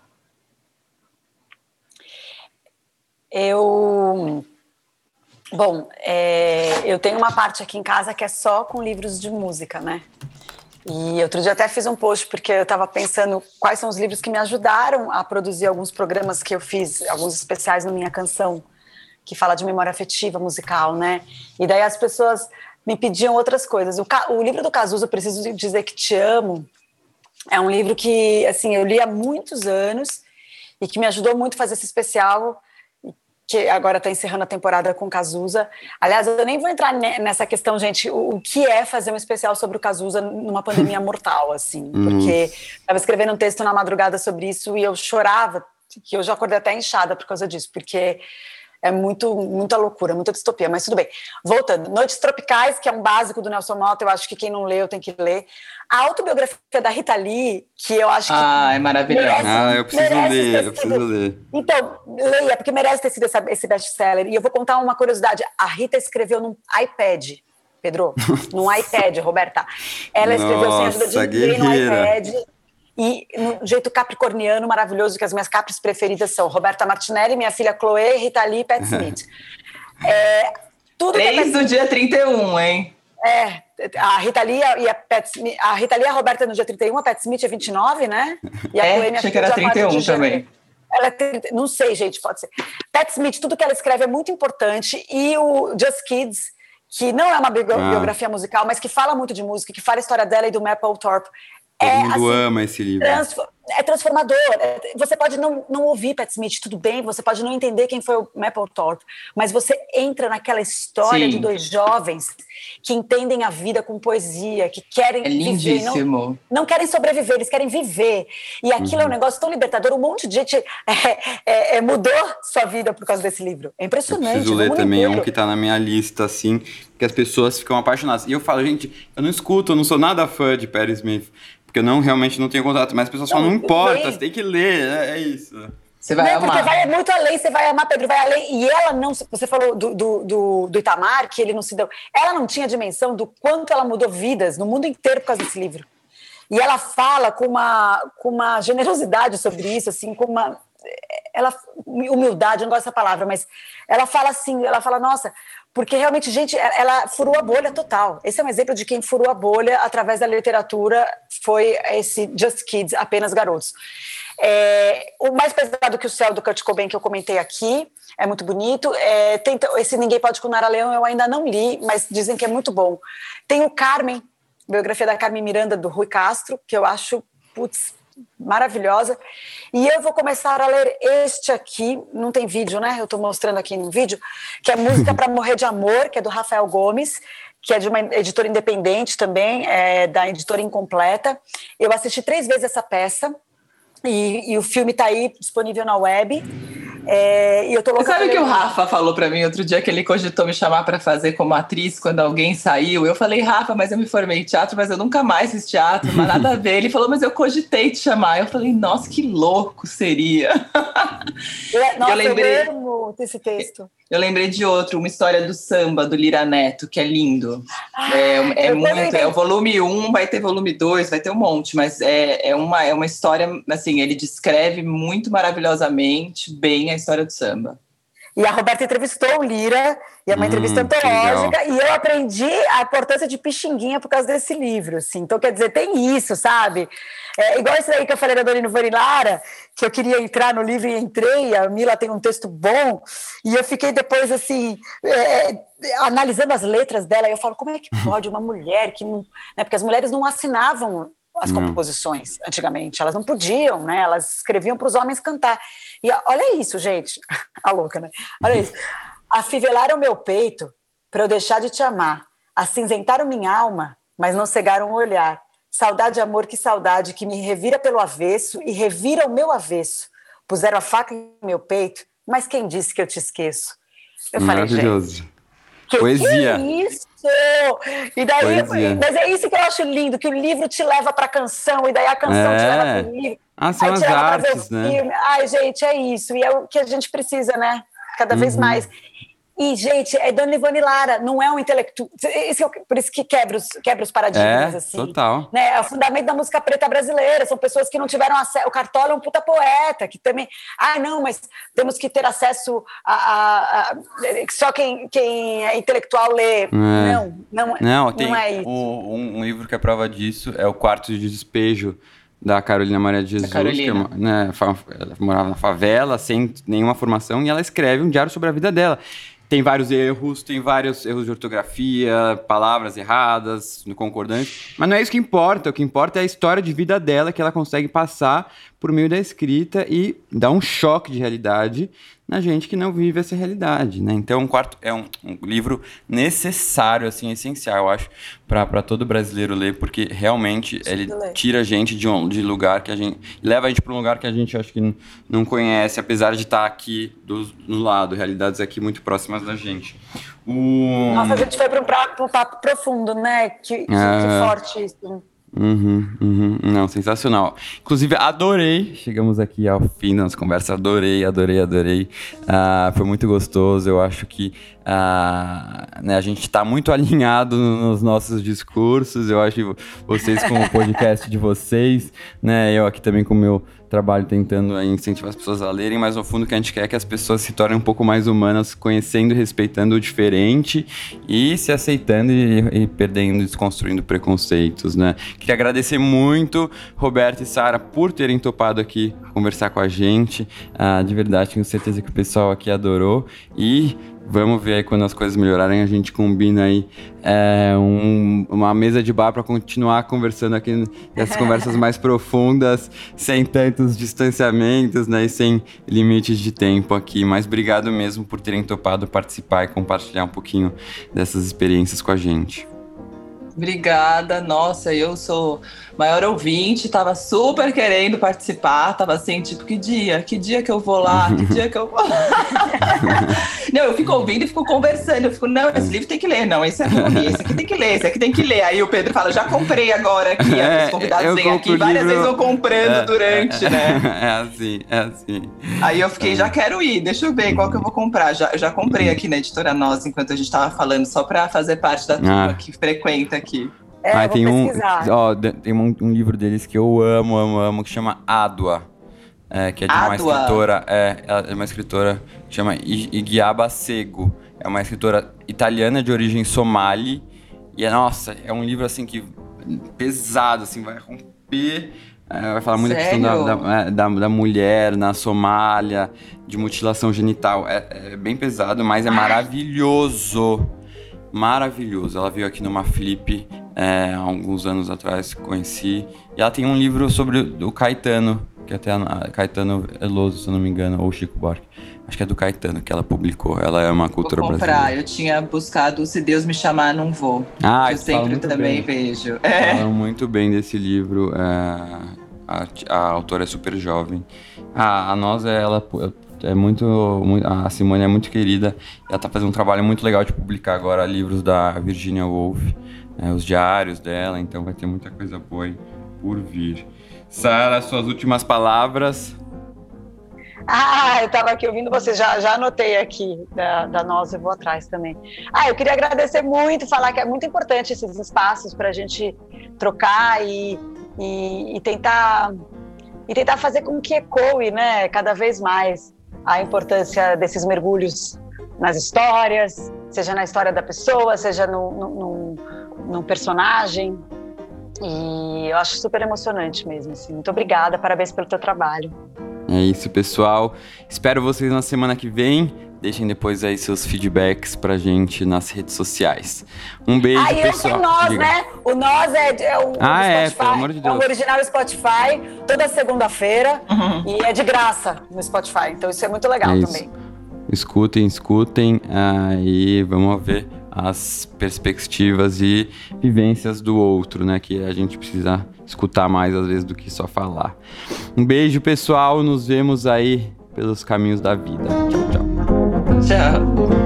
Speaker 3: Eu. Bom, é, eu tenho uma parte aqui em casa que é só com livros de música, né? E outro dia até fiz um post porque eu estava pensando quais são os livros que me ajudaram a produzir alguns programas que eu fiz, alguns especiais na minha canção, que fala de memória afetiva musical, né? E daí as pessoas me pediam outras coisas. O, o livro do Cazuza, Preciso Dizer Que Te Amo, é um livro que, assim, eu li há muitos anos e que me ajudou muito a fazer esse especial que agora está encerrando a temporada com Cazuza. Aliás, eu nem vou entrar nessa questão, gente, o, o, que é fazer um especial sobre o Cazuza numa pandemia mortal, assim, porque estava escrevendo um texto na madrugada sobre isso e eu chorava, que eu já acordei até inchada por causa disso, porque é muito, muita loucura, muita distopia, mas tudo bem. Voltando, Noites Tropicais, que é um básico do Nelson Mota, eu acho que quem não leu tem que ler. A autobiografia da Rita Lee, que eu acho que.
Speaker 2: Ah, é maravilhosa.
Speaker 1: ah, eu preciso ler, eu preciso ler.
Speaker 3: Então, leia, porque merece ter sido esse best-seller. E eu vou contar uma curiosidade: a Rita escreveu num iPad. Pedro, num iPad, Roberta. Ela escreveu Nossa, sem ajuda de ninguém no iPad e no jeito capricorniano maravilhoso, que as minhas capres preferidas são Roberta Martinelli, minha filha Chloe, Rita Lee e Pat Smith.
Speaker 2: é, tudo Três do dia 31, hein?
Speaker 3: É, a Rita Lee e a Pat Smith, a Rita Lee e a Roberta no dia 31, a Pat Smith é 29, né?
Speaker 2: E a é, Chloe, minha achei que era 31 também.
Speaker 3: Ela é, não sei, gente, pode ser. Pat Smith, tudo que ela escreve é muito importante e o Just Kids que não é uma ah. biografia ah. musical, mas que fala muito de música, que fala a história dela e do Maple Thorpe.
Speaker 1: Todo é, mundo assim, ama esse livro.
Speaker 3: é transformador. Você pode não, não ouvir Pat Smith, tudo bem, você pode não entender quem foi o Mapplethorpe, mas você entra naquela história Sim. de dois jovens que entendem a vida com poesia, que querem
Speaker 2: é
Speaker 3: viver. Não, não querem sobreviver, eles querem viver. E aquilo uhum. é um uhum. negócio tão libertador. Um monte de gente é, é, é, mudou sua vida por causa desse livro. É impressionante. Eu
Speaker 1: preciso ler também, inteiro. é um que está na minha lista, assim, que as pessoas ficam apaixonadas. E eu falo, gente, eu não escuto, eu não sou nada fã de Perry Smith. Porque eu não, realmente não tenho contato. Mas as pessoas falam, não importa, você tem que ler, é, é isso.
Speaker 3: Você vai não, amar. Porque vai muito além, você vai amar, Pedro, vai além. E ela não. Você falou do, do, do, do, Itamar, que ele não se deu. Ela não tinha dimensão do quanto ela mudou vidas no mundo inteiro por causa desse livro. E ela fala com uma, com uma generosidade sobre isso, assim, com uma. Ela, humildade, eu não gosto dessa palavra, mas ela fala assim: ela fala, nossa, porque realmente, gente, ela furou a bolha total. Esse é um exemplo de quem furou a bolha através da literatura, foi esse Just Kids, apenas garotos. É, o mais pesado que o céu do Kurt Cobain que eu comentei aqui, é muito bonito. É, tem, esse Ninguém Pode com Nara Leão eu ainda não li, mas dizem que é muito bom. Tem o Carmen, biografia da Carmen Miranda, do Rui Castro, que eu acho, putz, maravilhosa. E eu vou começar a ler este aqui, não tem vídeo, né? Eu estou mostrando aqui no vídeo, que é Música para Morrer de Amor, que é do Rafael Gomes, que é de uma editora independente também, é da editora Incompleta. Eu assisti três vezes essa peça e, e o filme está aí disponível na web. É, e eu tô
Speaker 2: Sabe o que o Rafa falou para mim outro dia que ele cogitou me chamar para fazer como atriz quando alguém saiu? Eu falei, Rafa, mas eu me formei em teatro, mas eu nunca mais fiz teatro, mas nada a ver. Ele falou, mas eu cogitei te chamar. Eu falei, nossa, que louco seria.
Speaker 3: Nossa, eu, lembrei, eu amo esse texto.
Speaker 2: Eu lembrei de outro, uma história do samba do Lira Neto, que é lindo. Ah, é, é muito, é o volume 1, um, vai ter volume 2, vai ter um monte, mas é, é, uma, é uma história, assim, ele descreve muito maravilhosamente bem a história do samba.
Speaker 3: E a Roberta entrevistou o Lira, e é uma hum, entrevista antológica, e eu aprendi a importância de Pixinguinha por causa desse livro. Assim. Então, quer dizer, tem isso, sabe? É, igual isso aí que eu falei da Dorino Varilara, que eu queria entrar no livro e entrei, a Mila tem um texto bom, e eu fiquei depois, assim, é, analisando as letras dela, e eu falo, como é que pode uma mulher que não... Né, porque as mulheres não assinavam as composições antigamente, elas não podiam, né? Elas escreviam para os homens cantar. E olha isso, gente. A louca, né? Olha isso. Afivelaram meu peito para eu deixar de te amar. Acinzentaram minha alma, mas não cegaram o olhar. Saudade, amor, que saudade, que me revira pelo avesso e revira o meu avesso. Puseram a faca em meu peito, mas quem disse que eu te esqueço?
Speaker 1: Eu Maravilhoso. Falei,
Speaker 3: Que,
Speaker 1: Poesia.
Speaker 3: Que isso? E daí, Poesia. mas é isso que eu acho lindo, que o livro te leva para a canção, e daí a canção é. te leva para o livro.
Speaker 1: Ah, são as artes, né? Filme.
Speaker 3: Ai, gente, é isso. E é o que a gente precisa, né? Cada uhum. vez mais. E, gente, é Dona Ivone Lara, não é um intelectual. Isso, por isso que quebra os, quebra os paradigmas,
Speaker 1: é,
Speaker 3: assim.
Speaker 1: Total.
Speaker 3: Né? É o fundamento da música preta brasileira. São pessoas que não tiveram acesso. O Cartola é um puta poeta, que também. Ah, não, mas temos que ter acesso a. a, a só quem, quem é intelectual lê. É. Não, não,
Speaker 1: não,
Speaker 3: tem não é isso.
Speaker 1: Um, um livro que é prova disso é o Quarto de Despejo da Carolina Maria de Jesus, que é né, ela morava na favela, sem nenhuma formação, e ela escreve um diário sobre a vida dela. Tem vários erros, tem vários erros de ortografia, palavras erradas, no concordante. Mas não é isso que importa. O que importa é a história de vida dela que ela consegue passar por meio da escrita e dar um choque de realidade na gente que não vive essa realidade, né? Então, um quarto é um, um livro necessário, assim, essencial, eu acho, para todo brasileiro ler, porque realmente ele tira a gente de um de lugar que a gente leva a gente para um lugar que a gente acho que não, conhece, apesar de estar aqui do, no lado, realidades aqui muito próximas da gente.
Speaker 3: O... Nossa, a gente foi para um, um, papo profundo, né? Que, que, é... que forte isso.
Speaker 1: Uhum, uhum. Não, sensacional. Inclusive, adorei. Chegamos aqui ao fim da nossa conversa. Adorei, adorei, adorei. Uh, foi muito gostoso. Eu acho que uh, né, a gente está muito alinhado nos nossos discursos. Eu acho que vocês, com o podcast de vocês, né, eu aqui também com o meu trabalho tentando incentivar as pessoas a lerem, mas no fundo o que a gente quer é que as pessoas se tornem um pouco mais humanas, conhecendo e respeitando o diferente e se aceitando e, e perdendo, desconstruindo preconceitos, né? Queria agradecer muito, Roberto e Sara, por terem topado aqui conversar com a gente. Ah, de verdade, tenho certeza que o pessoal aqui adorou. E Vamos ver aí quando as coisas melhorarem, a gente combina aí é, um, uma mesa de bar para continuar conversando aqui essas conversas mais profundas, sem tantos distanciamentos, né, e sem limites de tempo aqui. Mas obrigado mesmo por terem topado participar e compartilhar um pouquinho dessas experiências com a gente.
Speaker 2: Obrigada, nossa, eu sou maior ouvinte, tava super querendo participar, tava assim, tipo, que dia? Que dia que eu vou lá? Que dia que eu vou lá? não, eu fico ouvindo e fico conversando, eu fico, não, esse livro tem que ler, não, esse é ruim, esse aqui tem que ler, esse aqui tem que ler. Aí o Pedro fala, já comprei agora aqui, é, os convidados vêm aqui, várias vezes eu comprando é, durante,
Speaker 1: é,
Speaker 2: né?
Speaker 1: É assim, é assim.
Speaker 2: Aí eu fiquei, já quero ir, deixa eu ver qual que eu vou comprar. Já, eu já comprei aqui na editora Nós, enquanto a gente tava falando, só pra fazer parte da turma ah. que frequenta aqui.
Speaker 3: É,
Speaker 1: ah, tem um, ó, tem um, um, livro deles que eu amo, amo, amo, que chama Adua. É, que é de Adua. uma escritora, é, é uma escritora que chama Igiaba Sego. É uma escritora italiana de origem somali. E é, nossa, é um livro assim que pesado, assim, vai romper. É, vai falar muito Sério? da questão da, da, é, da, da, mulher na Somália, de mutilação genital. É, é bem pesado, mas é maravilhoso. Maravilhoso. Ela veio aqui numa flip é, há alguns anos atrás conheci. E ela tem um livro sobre o Caetano, que até a Caetano Eloso, se eu não me engano, ou Chico Buarque. Acho que é do Caetano que ela publicou. Ela é uma cultura
Speaker 2: vou comprar.
Speaker 1: brasileira.
Speaker 2: Eu tinha buscado Se Deus Me Chamar, Não Vou.
Speaker 1: Ah,
Speaker 2: eu sempre também bem. vejo. É.
Speaker 1: Falam muito bem desse livro. É, a, a, autora é super jovem. A, a Nós, ela é muito, muito, A Simone é muito querida. Ela está fazendo um trabalho muito legal de publicar agora livros da Virginia Woolf é, os diários dela, então vai ter muita coisa boa aí por vir. Sara, suas últimas palavras.
Speaker 3: Ah, eu estava aqui ouvindo você, já, já anotei aqui da, da nós, vou atrás também. Ah, eu queria agradecer muito, falar que é muito importante esses espaços para a gente trocar e, e, e, tentar e tentar fazer com que ecoe, né, cada vez mais a importância desses mergulhos nas histórias, seja na história da pessoa, seja no, no, no personagem. E eu acho super emocionante mesmo. Assim. Muito obrigada, parabéns pelo teu trabalho.
Speaker 1: É isso, pessoal. Espero vocês na semana que vem. Deixem depois aí seus feedbacks pra gente nas redes sociais. Um beijo,
Speaker 3: ah, e
Speaker 1: pessoal.
Speaker 3: Ah, o Nós, Diga. né? O Nós é, é o
Speaker 1: ah, é, pelo amor de Deus.
Speaker 3: É o original Spotify, toda segunda-feira. Uhum. E é de graça no Spotify. Então isso é muito legal é também.
Speaker 1: Escutem, escutem. Aí vamos ver as perspectivas e vivências do outro, né? Que a gente precisa escutar mais às vezes do que só falar. Um beijo, pessoal. Nos vemos aí pelos caminhos da vida. Tchau, tchau.
Speaker 2: Tchau.